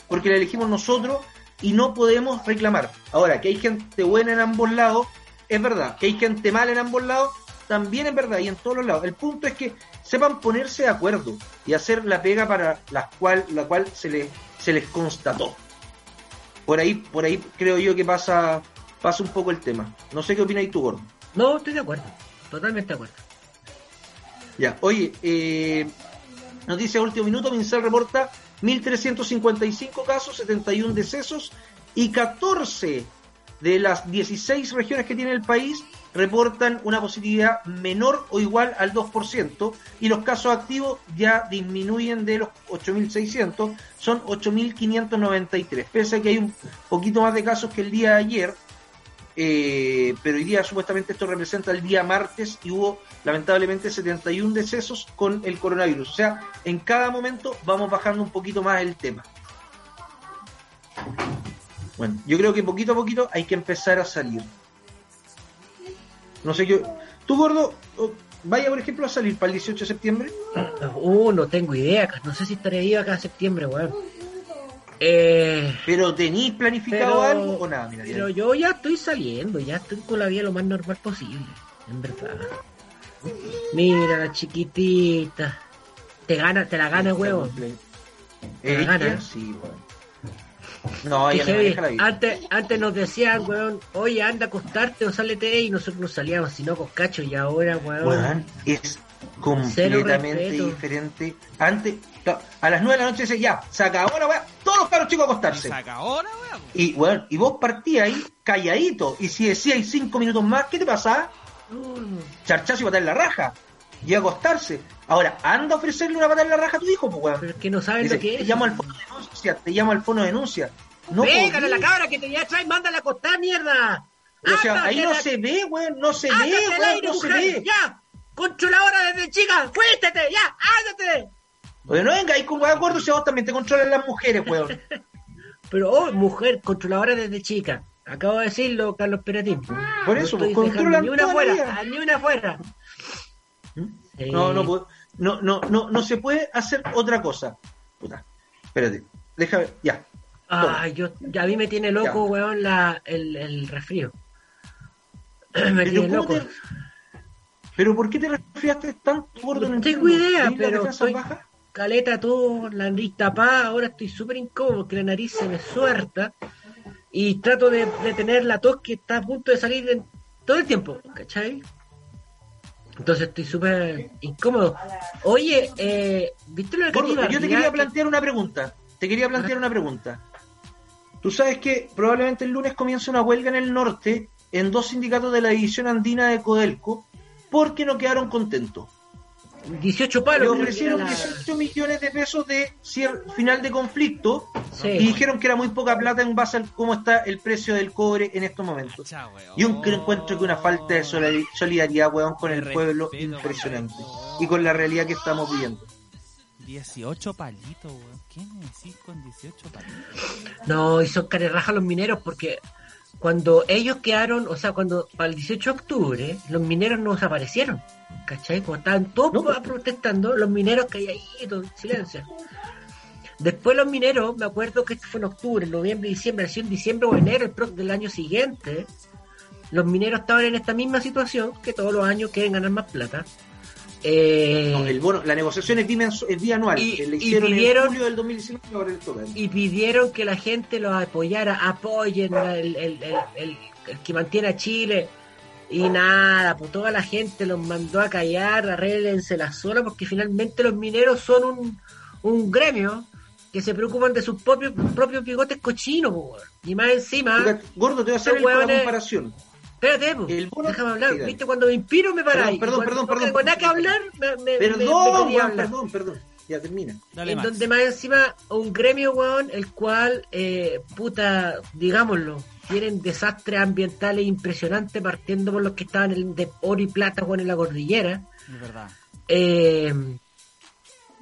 porque la elegimos nosotros y no podemos reclamar. Ahora, que hay gente buena en ambos lados, es verdad. Que hay gente mala en ambos lados, también es verdad, y en todos los lados. El punto es que sepan ponerse de acuerdo y hacer la pega para la cual, la cual se, les se les constató. Por ahí, por ahí creo yo que pasa, pasa un poco el tema. No sé qué opinas tú, Gordo. No, estoy de acuerdo. Totalmente de acuerdo. Ya, oye, eh, noticia de último minuto, Minsal reporta 1.355 casos, 71 decesos y 14 de las 16 regiones que tiene el país reportan una positividad menor o igual al 2% y los casos activos ya disminuyen de los 8.600, son 8.593, pese a que hay un poquito más de casos que el día de ayer, eh, pero hoy día supuestamente esto representa el día martes y hubo lamentablemente 71 decesos con el coronavirus. O sea, en cada momento vamos bajando un poquito más el tema. Bueno, yo creo que poquito a poquito hay que empezar a salir. No sé qué. ¿Tú, gordo, vaya, por ejemplo, a salir para el 18 de septiembre? Uh, no tengo idea. No sé si estaré viva acá en septiembre, weón. Eh, ¿Pero tenéis planificado Pero- algo o nada? Mira, pero yo ya estoy saliendo, ya estoy con la vida lo más normal posible, en verdad. Mira la chiquitita. Te gana, te la gana, huevo. Te la gana. sí. No, Qué ella no heavy. maneja la vida. Antes, antes nos decían, weón, oye, anda a acostarte o sálete y nosotros nos salíamos, si no, con cacho, y ahora, weón. Weón, es completamente diferente. Antes, a las 9 de la noche dice, ya, se acabó la weá, todos los caros chicos a acostarse. Y, weón, y vos partías ahí calladito, y si decías cinco minutos más, ¿qué te pasaba? Charchazo y en la raja. Y acostarse. Ahora, anda a ofrecerle una patada en la raja a tu hijo, pues, weón. Pero es que no saben Dice, lo que Te es. llamo al fono de denuncia, te llamo al fono de denuncia. No Pégale a la cabra que te ya trae, mándala a acostar, mierda. O sea, ahí no se ve, weón, no se Ándate ve, weón, aire, no se ve. Ya, controladora desde chica, fuéstete, ya, ándate. Oye, no venga ahí con weón gordo si vos también te controlan las mujeres, weón. Pero, oh, mujer, controladora desde chica. Acabo de decirlo, Carlos Peratín. Por No eso, estoy pues, controlan ni una fuera, ni una fuera. Eh, No, no, puedo- no, no, no, no se puede hacer otra cosa. Puta. Espérate, déjame, ya. Ay, yo, ya a mí me tiene loco, weón, la, el, el resfrío. me Pero, tiene ¿cómo loco. te- pero ¿por qué te resfriaste tanto gordo? No tengo idea, ¿Tenés las pero estoy caleta todo, la nariz tapada, ahora estoy súper incómodo porque la nariz se me suelta y trato de, de tener la tos que está a punto de salir en- todo el tiempo, ¿cachai? Entonces estoy súper incómodo. Oye, eh, ¿viste lo que Gordo, yo te quería plantear una pregunta. Te quería plantear una pregunta. Tú sabes que probablemente el lunes comienza una huelga en el norte en dos sindicatos de la división andina de Codelco porque no quedaron contentos. 18 palos. Le ofrecieron era la- 18 millones de pesos de final de conflicto Sí. y dijeron que era muy poca plata en base a cómo está el precio del cobre en estos momentos. Y un encuentro que una falta de solidari- solidaridad, weón, con el pueblo impresionante y con la realidad que estamos viviendo. 18 palitos, weón. ¿Qué me decís con 18 palitos? No, y son carerrajas los mineros porque cuando ellos quedaron, o sea, cuando para el 18 de octubre, los mineros no desaparecieron. ¿Cachai? Como estaban todos protestando, los mineros calladitos, silencio. Después los mineros, me acuerdo que esto fue en octubre, en noviembre, diciembre, así en diciembre o enero el pro- del año siguiente, los mineros estaban en esta misma situación que todos los años quieren ganar más plata. Eh, No, el bono, la negociación es, es bianual. Y- le y pidieron- en julio del 2019 ahora el y pidieron que la gente los apoyara, apoyen el- el- el- el que mantiene a Chile. Y nada, pues toda la gente los mandó a callar, arréglense la sola, porque finalmente los mineros son un, un gremio que se preocupan de sus propios, propios bigotes cochinos, po, weón. y más encima. Gordo, te voy a hacer hueones- comparación. Espérate, po, El bono- déjame hablar, Sí, dale. viste, cuando me inspiro me paráis. Perdón, Y perdón, cuando perdón, perdón. hablar, me, me- me- me Perdón, hablar. perdón, perdón. Ya termina. en donde más encima un gremio, weón, el cual, eh, puta, digámoslo, tienen desastres ambientales impresionantes partiendo por los que estaban en, de oro y plata, weón, en la cordillera. Es verdad. Eh,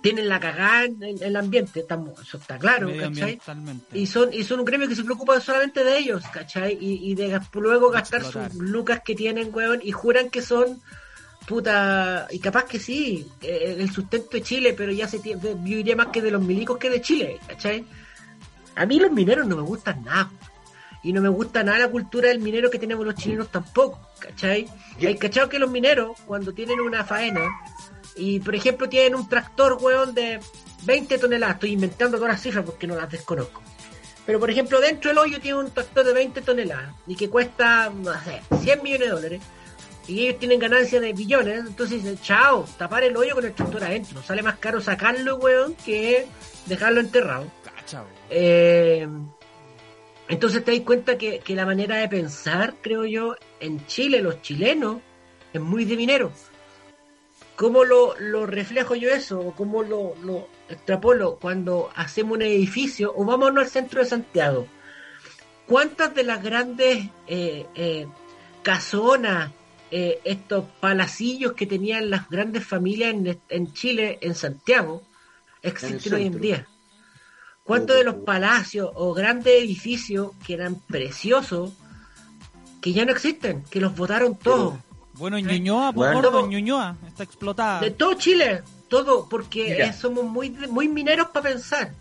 tienen la cagada en, en el ambiente, estamos- eso está claro, ¿cachai? Y son, y son un gremio que se preocupa solamente de ellos, ¿cachai? Y, y de luego gastar Explotar. sus lucas que tienen, weón, y juran que son puta, y capaz que sí, eh, el sustento de Chile, pero ya se tiene, yo diría más que de los milicos que de Chile, ¿cachai? A mí los mineros no me gustan nada, y no me gusta nada la cultura del minero que tenemos los chilenos tampoco, ¿cachai? Hay cachado que los mineros, cuando tienen una faena, y por ejemplo tienen un tractor, weón, de 20 toneladas, estoy inventando todas las cifras porque no las desconozco. Pero por ejemplo, dentro del hoyo tiene un tractor de 20 toneladas y que cuesta, no sé, 100 millones de dólares. Y ellos tienen ganancias de billones, entonces dicen, chao, tapar el hoyo con el tractor adentro. Sale más caro sacarlo, weón, que dejarlo enterrado. Eh, entonces te das cuenta que, que la manera de pensar, creo yo, en Chile, los chilenos, es muy de minero. ¿Cómo lo, lo reflejo yo eso? ¿O ¿Cómo lo, lo extrapolo cuando hacemos un edificio? O vámonos al centro de Santiago. ¿Cuántas de las grandes eh, eh, casonas, eh, estos palacillos que tenían las grandes familias en, en Chile, en Santiago, existen hoy en día? ¿Cuántos de los palacios o grandes edificios que eran preciosos, que ya no existen, que los votaron todos? Bueno, en Ñuñoa, por Bueno. gordo, en Ñuñoa, está explotada. De todo Chile, todo, porque Mira. eh, somos muy, muy mineros para pensar.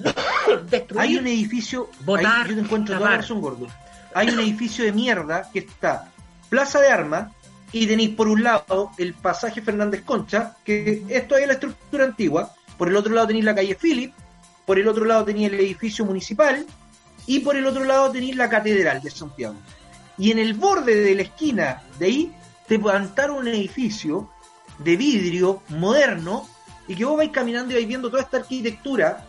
Destruir, Hay un edificio. Votar, ahí yo te encuentro toda razón, gordo. Hay un edificio de mierda que está Plaza de Armas y tenéis por un lado el pasaje Fernández Concha, que esto es la estructura antigua. Por el otro lado tenéis la calle Philip. Por el otro lado tenéis el edificio municipal. y por el otro lado tenéis la Catedral de Santiago. Y en el borde de la esquina de ahí te plantaron un edificio de vidrio moderno y que vos vais caminando y vais viendo toda esta arquitectura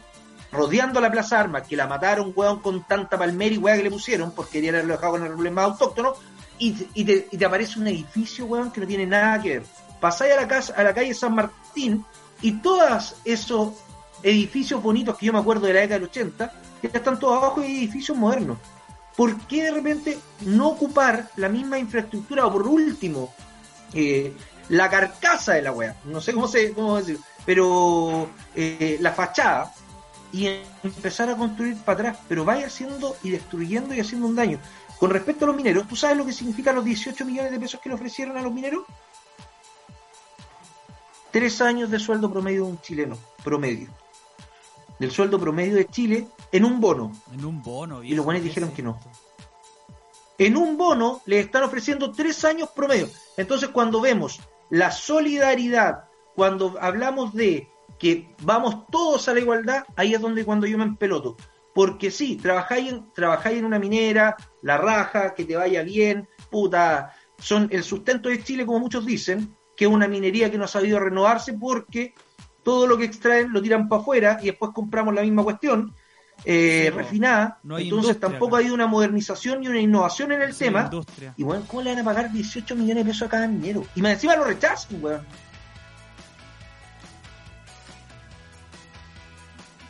rodeando la Plaza Armas, que la mataron, weón, con tanta palmera y weá que le pusieron, porque querían haberlo dejado con el árboles más autóctonos, y, y te, aparece un edificio, weón, que no tiene nada que ver. Pasáis a la, casa, a la calle San Martín y todos esos edificios bonitos que yo me acuerdo de la década del 80, ya están todos abajo y edificios modernos. ¿Por qué de repente no ocupar la misma infraestructura o por último eh, la carcasa de la wea? No sé cómo se cómo decir, pero eh, la fachada y empezar a construir para atrás, pero vaya haciendo y destruyendo y haciendo un daño. Con respecto a los mineros, ¿tú sabes lo que significan los 18 millones de pesos que le ofrecieron a los mineros? Tres años de sueldo promedio de un chileno, promedio. Del sueldo promedio de Chile en un bono. En un bono, Y los buenos dijeron que no. En un bono le están ofreciendo tres años promedio. Entonces, cuando vemos la solidaridad, cuando hablamos de que vamos todos a la igualdad, ahí es donde cuando yo me empeloto. Porque sí, trabajáis en, trabajáis en una minera, la raja, que te vaya bien, puta, son el sustento de Chile, como muchos dicen, que es una minería que no ha sabido renovarse porque todo lo que extraen lo tiran para afuera y después compramos la misma cuestión eh, no. refinada. No hay Entonces tampoco acá. ha habido una modernización y una innovación en el Sí, tema. industria. Y bueno, ¿cómo le van a pagar 18 millones de pesos a cada minero? Y más encima lo rechazan, weón.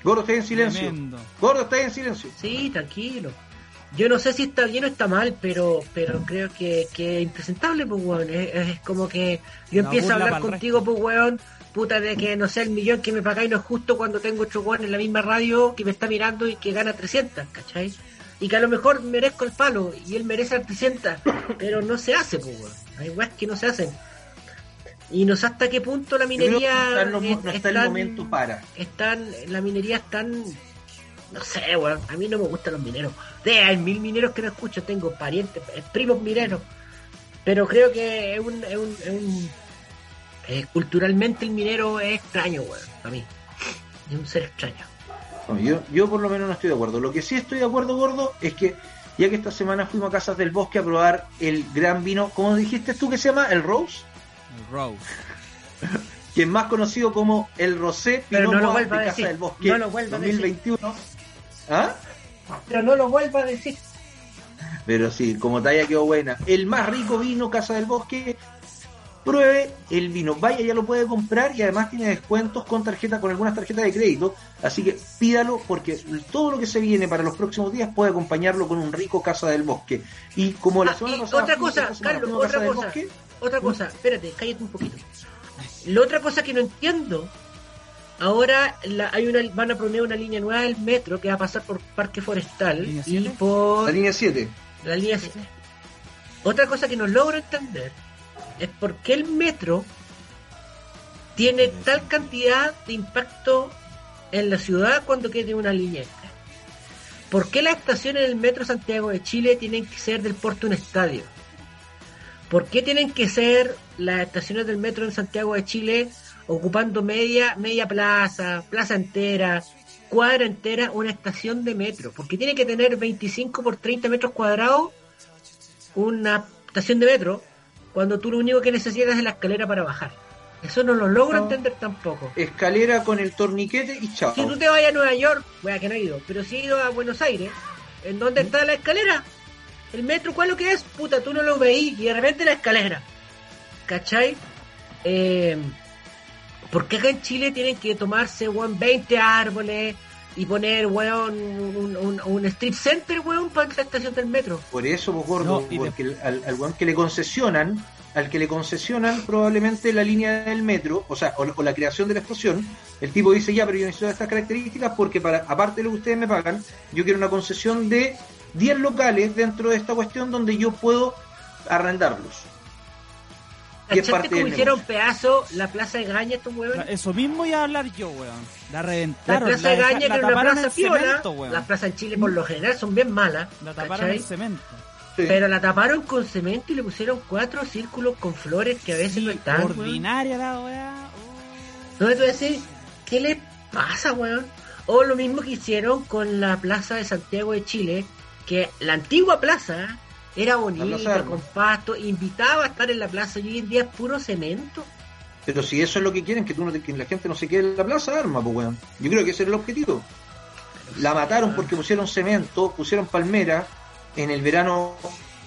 Gordo, está en silencio. Tremendo. Gordo, está en silencio. Sí, tranquilo. Yo no sé si está bien o está mal, pero pero creo que, que es impresentable, pues, weón. Es, es como que yo empiezo a hablar contigo, pues, weón, puta de que, no sé, el millón que me pagáis no es justo cuando tengo otro weón en la misma radio que me está mirando y que gana 300, ¿cachai? Y que a lo mejor merezco el palo y él merece las 300, pero no se hace, pues, weón. Hay weas que no se hacen. Y no sé hasta qué punto la minería... no está, el no está el momento para. están, la minería es tan, no sé, weón, a mí no me gustan los mineros. De, hay mil mineros que no escucho, tengo parientes, eh, primos mineros, pero creo que es un, es un, es un- eh, culturalmente el minero es extraño, weón, a mí. Es un ser extraño. No, yo, yo por lo menos no estoy de acuerdo. Lo que sí estoy de acuerdo, gordo, es que ya que esta semana fuimos a Casas del Bosque a probar el gran vino, ¿cómo dijiste tú que se llama? El Rose, El Rose. que es más conocido como el Rosé Pero Pinot no Noir de a Casa decir, del Bosque no lo vuelva a decir. 2021. ¿Ah? Pero no lo vuelva a decir. Pero sí, como talla quedó buena. El más rico vino Casa del Bosque. Pruebe el vino. Vaya, ya lo puede comprar y además tiene descuentos con tarjeta, con algunas tarjetas de crédito. Así que pídalo porque todo lo que se viene para los próximos días puede acompañarlo con un rico Casa del Bosque. Y como la Ah, semana y pasada. otra cosa, Carlos, otra Casa cosa. Bosque, Otra cosa, espérate, cállate un poquito. La otra cosa que no entiendo, ahora la- hay una, van a poner una línea nueva del metro que va a pasar por Parque Forestal ¿Línea y por La línea 7. la línea 7. Otra cosa que no logro entender es por qué el metro tiene tal cantidad de impacto en la ciudad cuando tiene una línea. ¿Por qué las estaciones del metro Santiago de Chile tienen que ser del porte de un estadio? ¿Por qué tienen que ser las estaciones del metro en Santiago de Chile ocupando media, media plaza, plaza entera, cuadra entera, una estación de metro? ¿Por qué tiene que tener 25 por 30 metros cuadrados una estación de metro cuando tú lo único que necesitas es la escalera para bajar? Eso no lo logro No. entender tampoco. Escalera con el torniquete y chao. Si tú te vayas a Nueva York, wea que no he ido, pero si he ido a Buenos Aires, ¿en dónde está la escalera? El metro, ¿cuál es lo que es? Puta, tú no lo veís y de repente la escalera. ¿Cachai? Eh, ¿Por qué acá en Chile tienen que tomarse, weón, 20 árboles y poner, weón, un, un, un strip center, weón, para la estación del metro? Por eso, pues gordo, No, porque al weón que le concesionan, al que le concesionan probablemente la línea del metro, o sea, o, o la creación de la estación, el tipo dice, ya, pero yo necesito estas características porque para, aparte de lo que ustedes me pagan, yo quiero una concesión de 10 locales dentro de esta cuestión donde yo puedo arrendarlos. ¿Cachaste del hicieron pedazo la plaza de Gaña estos weones? Eso mismo iba a hablar yo, weón. La La reventaron. plaza de Gaña, que la era una plaza piola, weón. las plazas en Chile por lo general son bien malas, La taparon en cemento. Sí. pero la taparon con cemento y le pusieron cuatro círculos con flores que a veces no están, weón. Ordinaria la weá. No, tú decís, ¿qué le pasa, weón? O lo mismo que hicieron con la plaza de Santiago de Chile, que la antigua plaza era bonita, con pasto, invitaba a estar en la plaza y hoy en día es puro cemento. Pero si eso es lo que quieren, que, tú no te- que la gente no se quede en la plaza de armas, pues weón. Yo creo que ese era el objetivo. La mataron porque pusieron cemento, pusieron palmera. En el verano,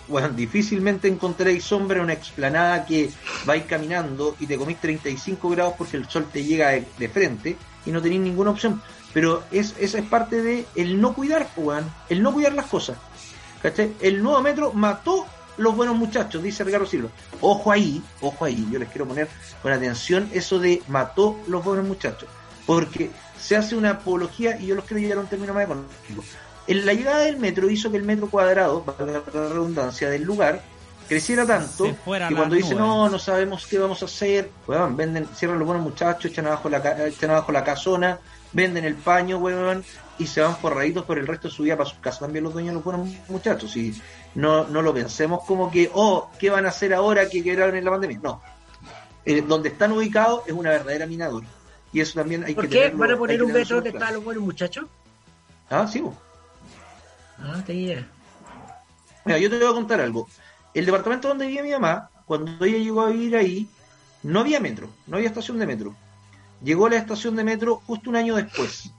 bueno, difícilmente encontréis sombra en una explanada que vais caminando y te comís 35 grados porque el sol te llega de, de frente y no tenéis ninguna opción. Pero es, esa es parte de el no cuidar, pues, weón. El no cuidar las cosas. ¿Cachai? El nuevo metro mató los buenos muchachos, dice Ricardo Silva. Ojo ahí, ojo ahí, yo les quiero poner con atención eso de mató los buenos muchachos. Porque se hace una apología, y yo los quiero llevar a un término más económico. En la llegada del metro hizo que el metro cuadrado, valga la redundancia, del lugar, creciera tanto que cuando dicen no, no sabemos qué vamos a hacer, weón, venden, cierran los buenos muchachos, echan abajo la, echan abajo la casona, venden el paño, weón, y se van forraditos por el resto de su vida para sus casas también los dueños de los buenos muchachos. Y no, no lo pensemos como que, oh, ¿qué van a hacer ahora que quedaron en la pandemia? No. Eh, donde están ubicados es una verdadera minadora. Y eso también hay ¿Por que qué tenerlo- van a poner un metro donde claro. los buenos muchachos? Ah, sí, vos. Ah, tenía. Mira, yo te voy a contar algo. El departamento donde vivía mi mamá, cuando ella llegó a vivir ahí, no había metro, no había estación de metro. Llegó la estación de metro justo un año después.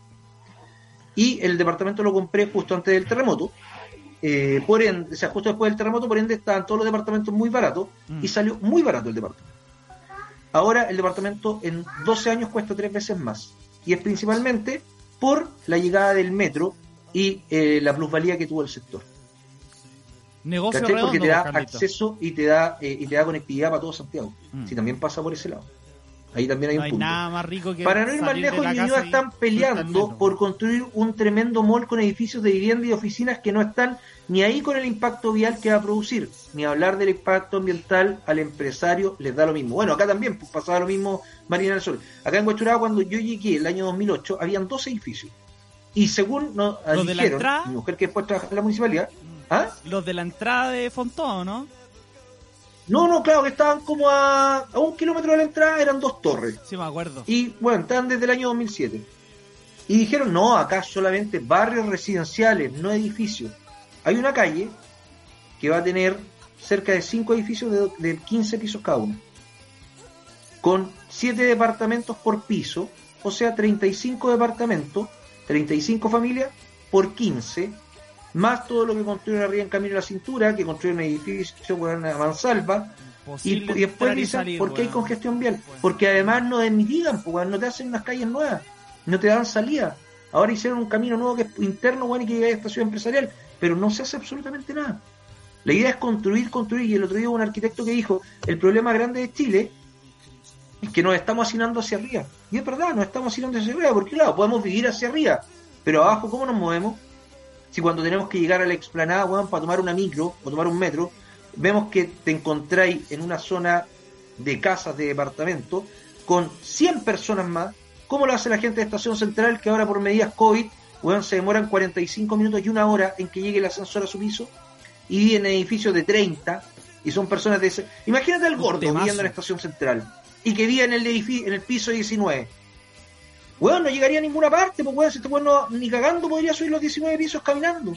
Y el departamento lo compré justo antes del terremoto. Eh, por ende, o sea, justo después del terremoto, por ende estaban todos los departamentos muy baratos y salió muy barato el departamento. Ahora el departamento en 12 años cuesta tres veces más. Y es principalmente por la llegada del metro y eh, la plusvalía que tuvo el sector. Negocio redondo, Porque te da Carlito. acceso y te da eh, y te da conectividad para todo Santiago. Mm. Si también pasa por ese lado. Ahí también hay No un hay punto. nada más rico que Para no ir más lejos, Ñuñoa están peleando por construir un tremendo mall con edificios de vivienda y oficinas que no están ni ahí con el impacto vial que va a producir, ni hablar del impacto ambiental al empresario les da lo mismo. Bueno, acá también pues, pasaba lo mismo Marina del Sol. Acá en Huachuraba, cuando yo llegué el año 2008, habían dos edificios. Y según nos dijeron, mi mujer que después trabaja en la municipalidad, ¿ah? Los de la entrada de Fontón, ¿no? No, no, claro, que estaban como a, a un kilómetro de la entrada, eran dos torres. Sí, me acuerdo. Y bueno, estaban desde el año 2007. Y dijeron, no, acá solamente barrios residenciales, no edificios. Hay una calle que va a tener cerca de 5 edificios de, de 15 pisos cada uno. Con 7 departamentos por piso, o sea, 35 departamentos, 35 familias por 15, más todo lo que construyen arriba en Camino a la Cintura, que construyen edificios bueno, a mansalva, y, después dicen, salir, ¿por qué hay weón. congestión vial? Porque además no desmitigan, pues, weón, no te hacen unas calles nuevas, no te dan salida. Ahora hicieron un camino nuevo que es interno, bueno, y que llega a esta ciudad empresarial, pero no se hace absolutamente nada. La idea es construir, construir, y el otro día hubo un arquitecto que dijo, el problema grande de Chile es que nos estamos hacinando hacia arriba. Y es verdad, nos estamos hacinando hacia arriba, porque claro, podemos vivir hacia arriba, pero abajo, ¿cómo nos movemos? Si cuando tenemos que llegar a la explanada, weón, para tomar una micro o tomar un metro, vemos que te encontráis en una zona de casas, de departamentos, con 100 personas más, ¿cómo lo hace la gente de Estación Central que ahora por medidas COVID, weón, se demoran 45 minutos y una hora en que llegue el ascensor a su piso? Y en edificios de 30 y son personas de ese... Imagínate al gordo viviendo en la Estación Central y que vive en el, edificio, en el piso 19. Weón, no llegaría a ninguna parte, pues weón, si este weón no- ni cagando podría subir los 19 pisos caminando.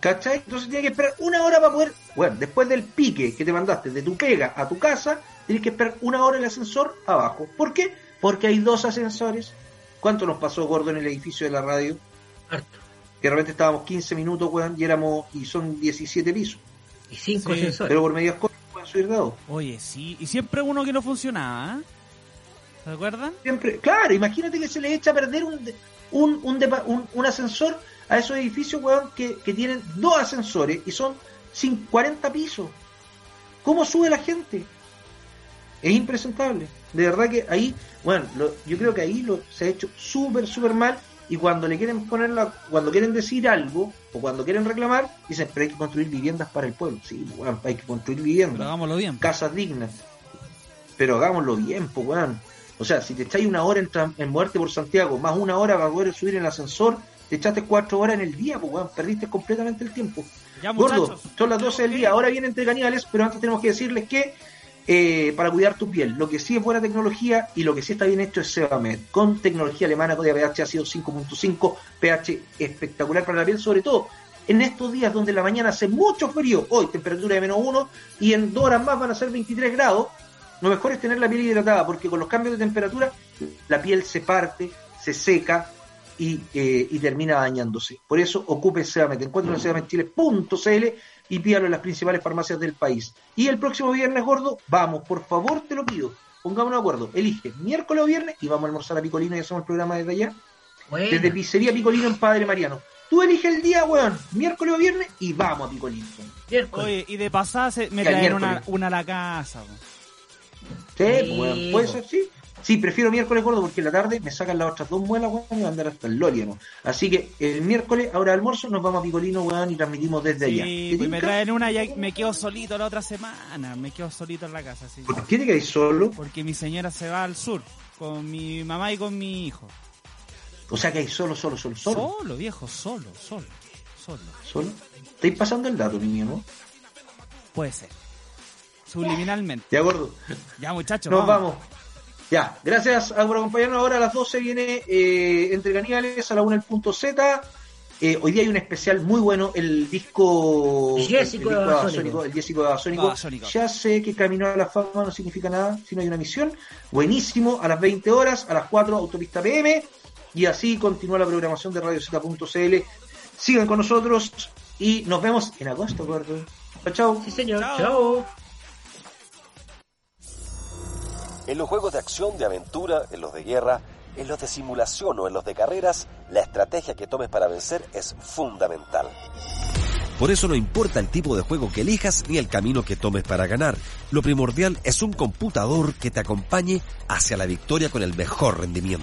¿Cachai? Entonces tiene que esperar una hora para poder. Bueno, después del pique que te mandaste de tu pega a tu casa, tienes que esperar una hora el ascensor abajo. ¿Por qué? Porque hay dos ascensores. ¿Cuánto nos pasó gordo en el edificio de la radio? Harto. Que de repente estábamos 15 minutos, weón, y éramos, y son 17 pisos. Y cinco Sí. ascensores. Pero por medidas cortas pueden subir de dos. Oye, sí. Y siempre uno que no funcionaba, ¿eh? ¿Se acuerdan? Siempre, claro, imagínate que se le echa a perder un, un, un, depa- un- un ascensor a esos edificios, weón, que, que tienen dos ascensores y son sin 40 pisos. ¿Cómo sube la gente? Es impresentable. De verdad que ahí, bueno, lo- yo creo que ahí lo, se ha hecho súper, súper mal. Y cuando le quieren poner la, cuando quieren decir algo, o cuando quieren reclamar, dicen, pero hay que construir viviendas para el pueblo. Sí, weón, hay que construir viviendas Pero hagámoslo bien. casas dignas. Pero hagámoslo bien, pues, weón. O sea, si te echáis una hora en, en muerte por Santiago, más una hora para poder subir en el ascensor, te echaste cuatro horas en el día, pues, weón. Perdiste completamente el tiempo. Ya, Gordo, son las 12 del día. Ahora viene entre caníbales, pero antes tenemos que decirles que eh, para cuidar tu piel. Lo que sí es buena tecnología y lo que sí está bien hecho es Sebamed, con tecnología alemana con pH ácido 5.5, pH espectacular para la piel, sobre todo en estos días donde en la mañana hace mucho frío, hoy temperatura de menos 1 y en dos horas más van a ser 23 grados, lo mejor es tener la piel hidratada porque con los cambios de temperatura la piel se parte, se seca y, eh, y termina dañándose. Por eso ocupe Sebamed, encuentra en sebamed.chile.cl y pídalo en las principales farmacias del país. Y el próximo viernes, gordo, vamos, por favor, te lo pido, pongámonos de acuerdo, elige miércoles o viernes y vamos a almorzar a Picolino y hacemos el programa desde allá. Bueno. Desde Pizzería Picolino en Padre Mariano. Tú eliges el día, weón, miércoles o viernes y vamos a Picolino. Oye, y de pasada se- me traen una, una a la casa. po. Sí, pues, puede ser, sí. Sí, prefiero miércoles gordo porque en la tarde me sacan las otras dos muelas, weón, y a andar hasta el ¿no? Así que el miércoles, ahora de almuerzo, nos vamos a Picolino, weón, y transmitimos desde allá. Sí, ¿Te pues me traen una y me quedo solito la otra semana. Me quedo solito en la casa. Sí. ¿Por qué te quedáis solo? Porque mi señora se va al sur con mi mamá y con mi hijo. O sea que hay solo, solo, solo, solo. Solo, viejo, solo, solo, solo. ¿Solo? ¿Estáis pasando el dato, niño, no? Puede ser. Subliminalmente. Ya, gordo. Ya, muchachos. Nos vamos. Ya, gracias por acompañarnos. Ahora a las 12 viene eh, Entre Caníbales, a la 1 el punto Z. Eh, hoy día hay un especial muy bueno, el disco Jessico el, de disco el Jessico de. Babasónico. Ya sé que Camino a la Fama no significa nada si no hay una misión. Buenísimo, a las 20 horas, a las 4 Autopista PM. Y así continúa la programación de Radio Z.cl. Sigan con nosotros y nos vemos en agosto, gordo. Chao, chao. Sí, señor. Chao. En los juegos de acción, de aventura, en los de guerra, en los de simulación o en los de carreras, la estrategia que tomes para vencer es fundamental. Por eso no importa el tipo de juego que elijas ni el camino que tomes para ganar. Lo primordial es un computador que te acompañe hacia la victoria con el mejor rendimiento.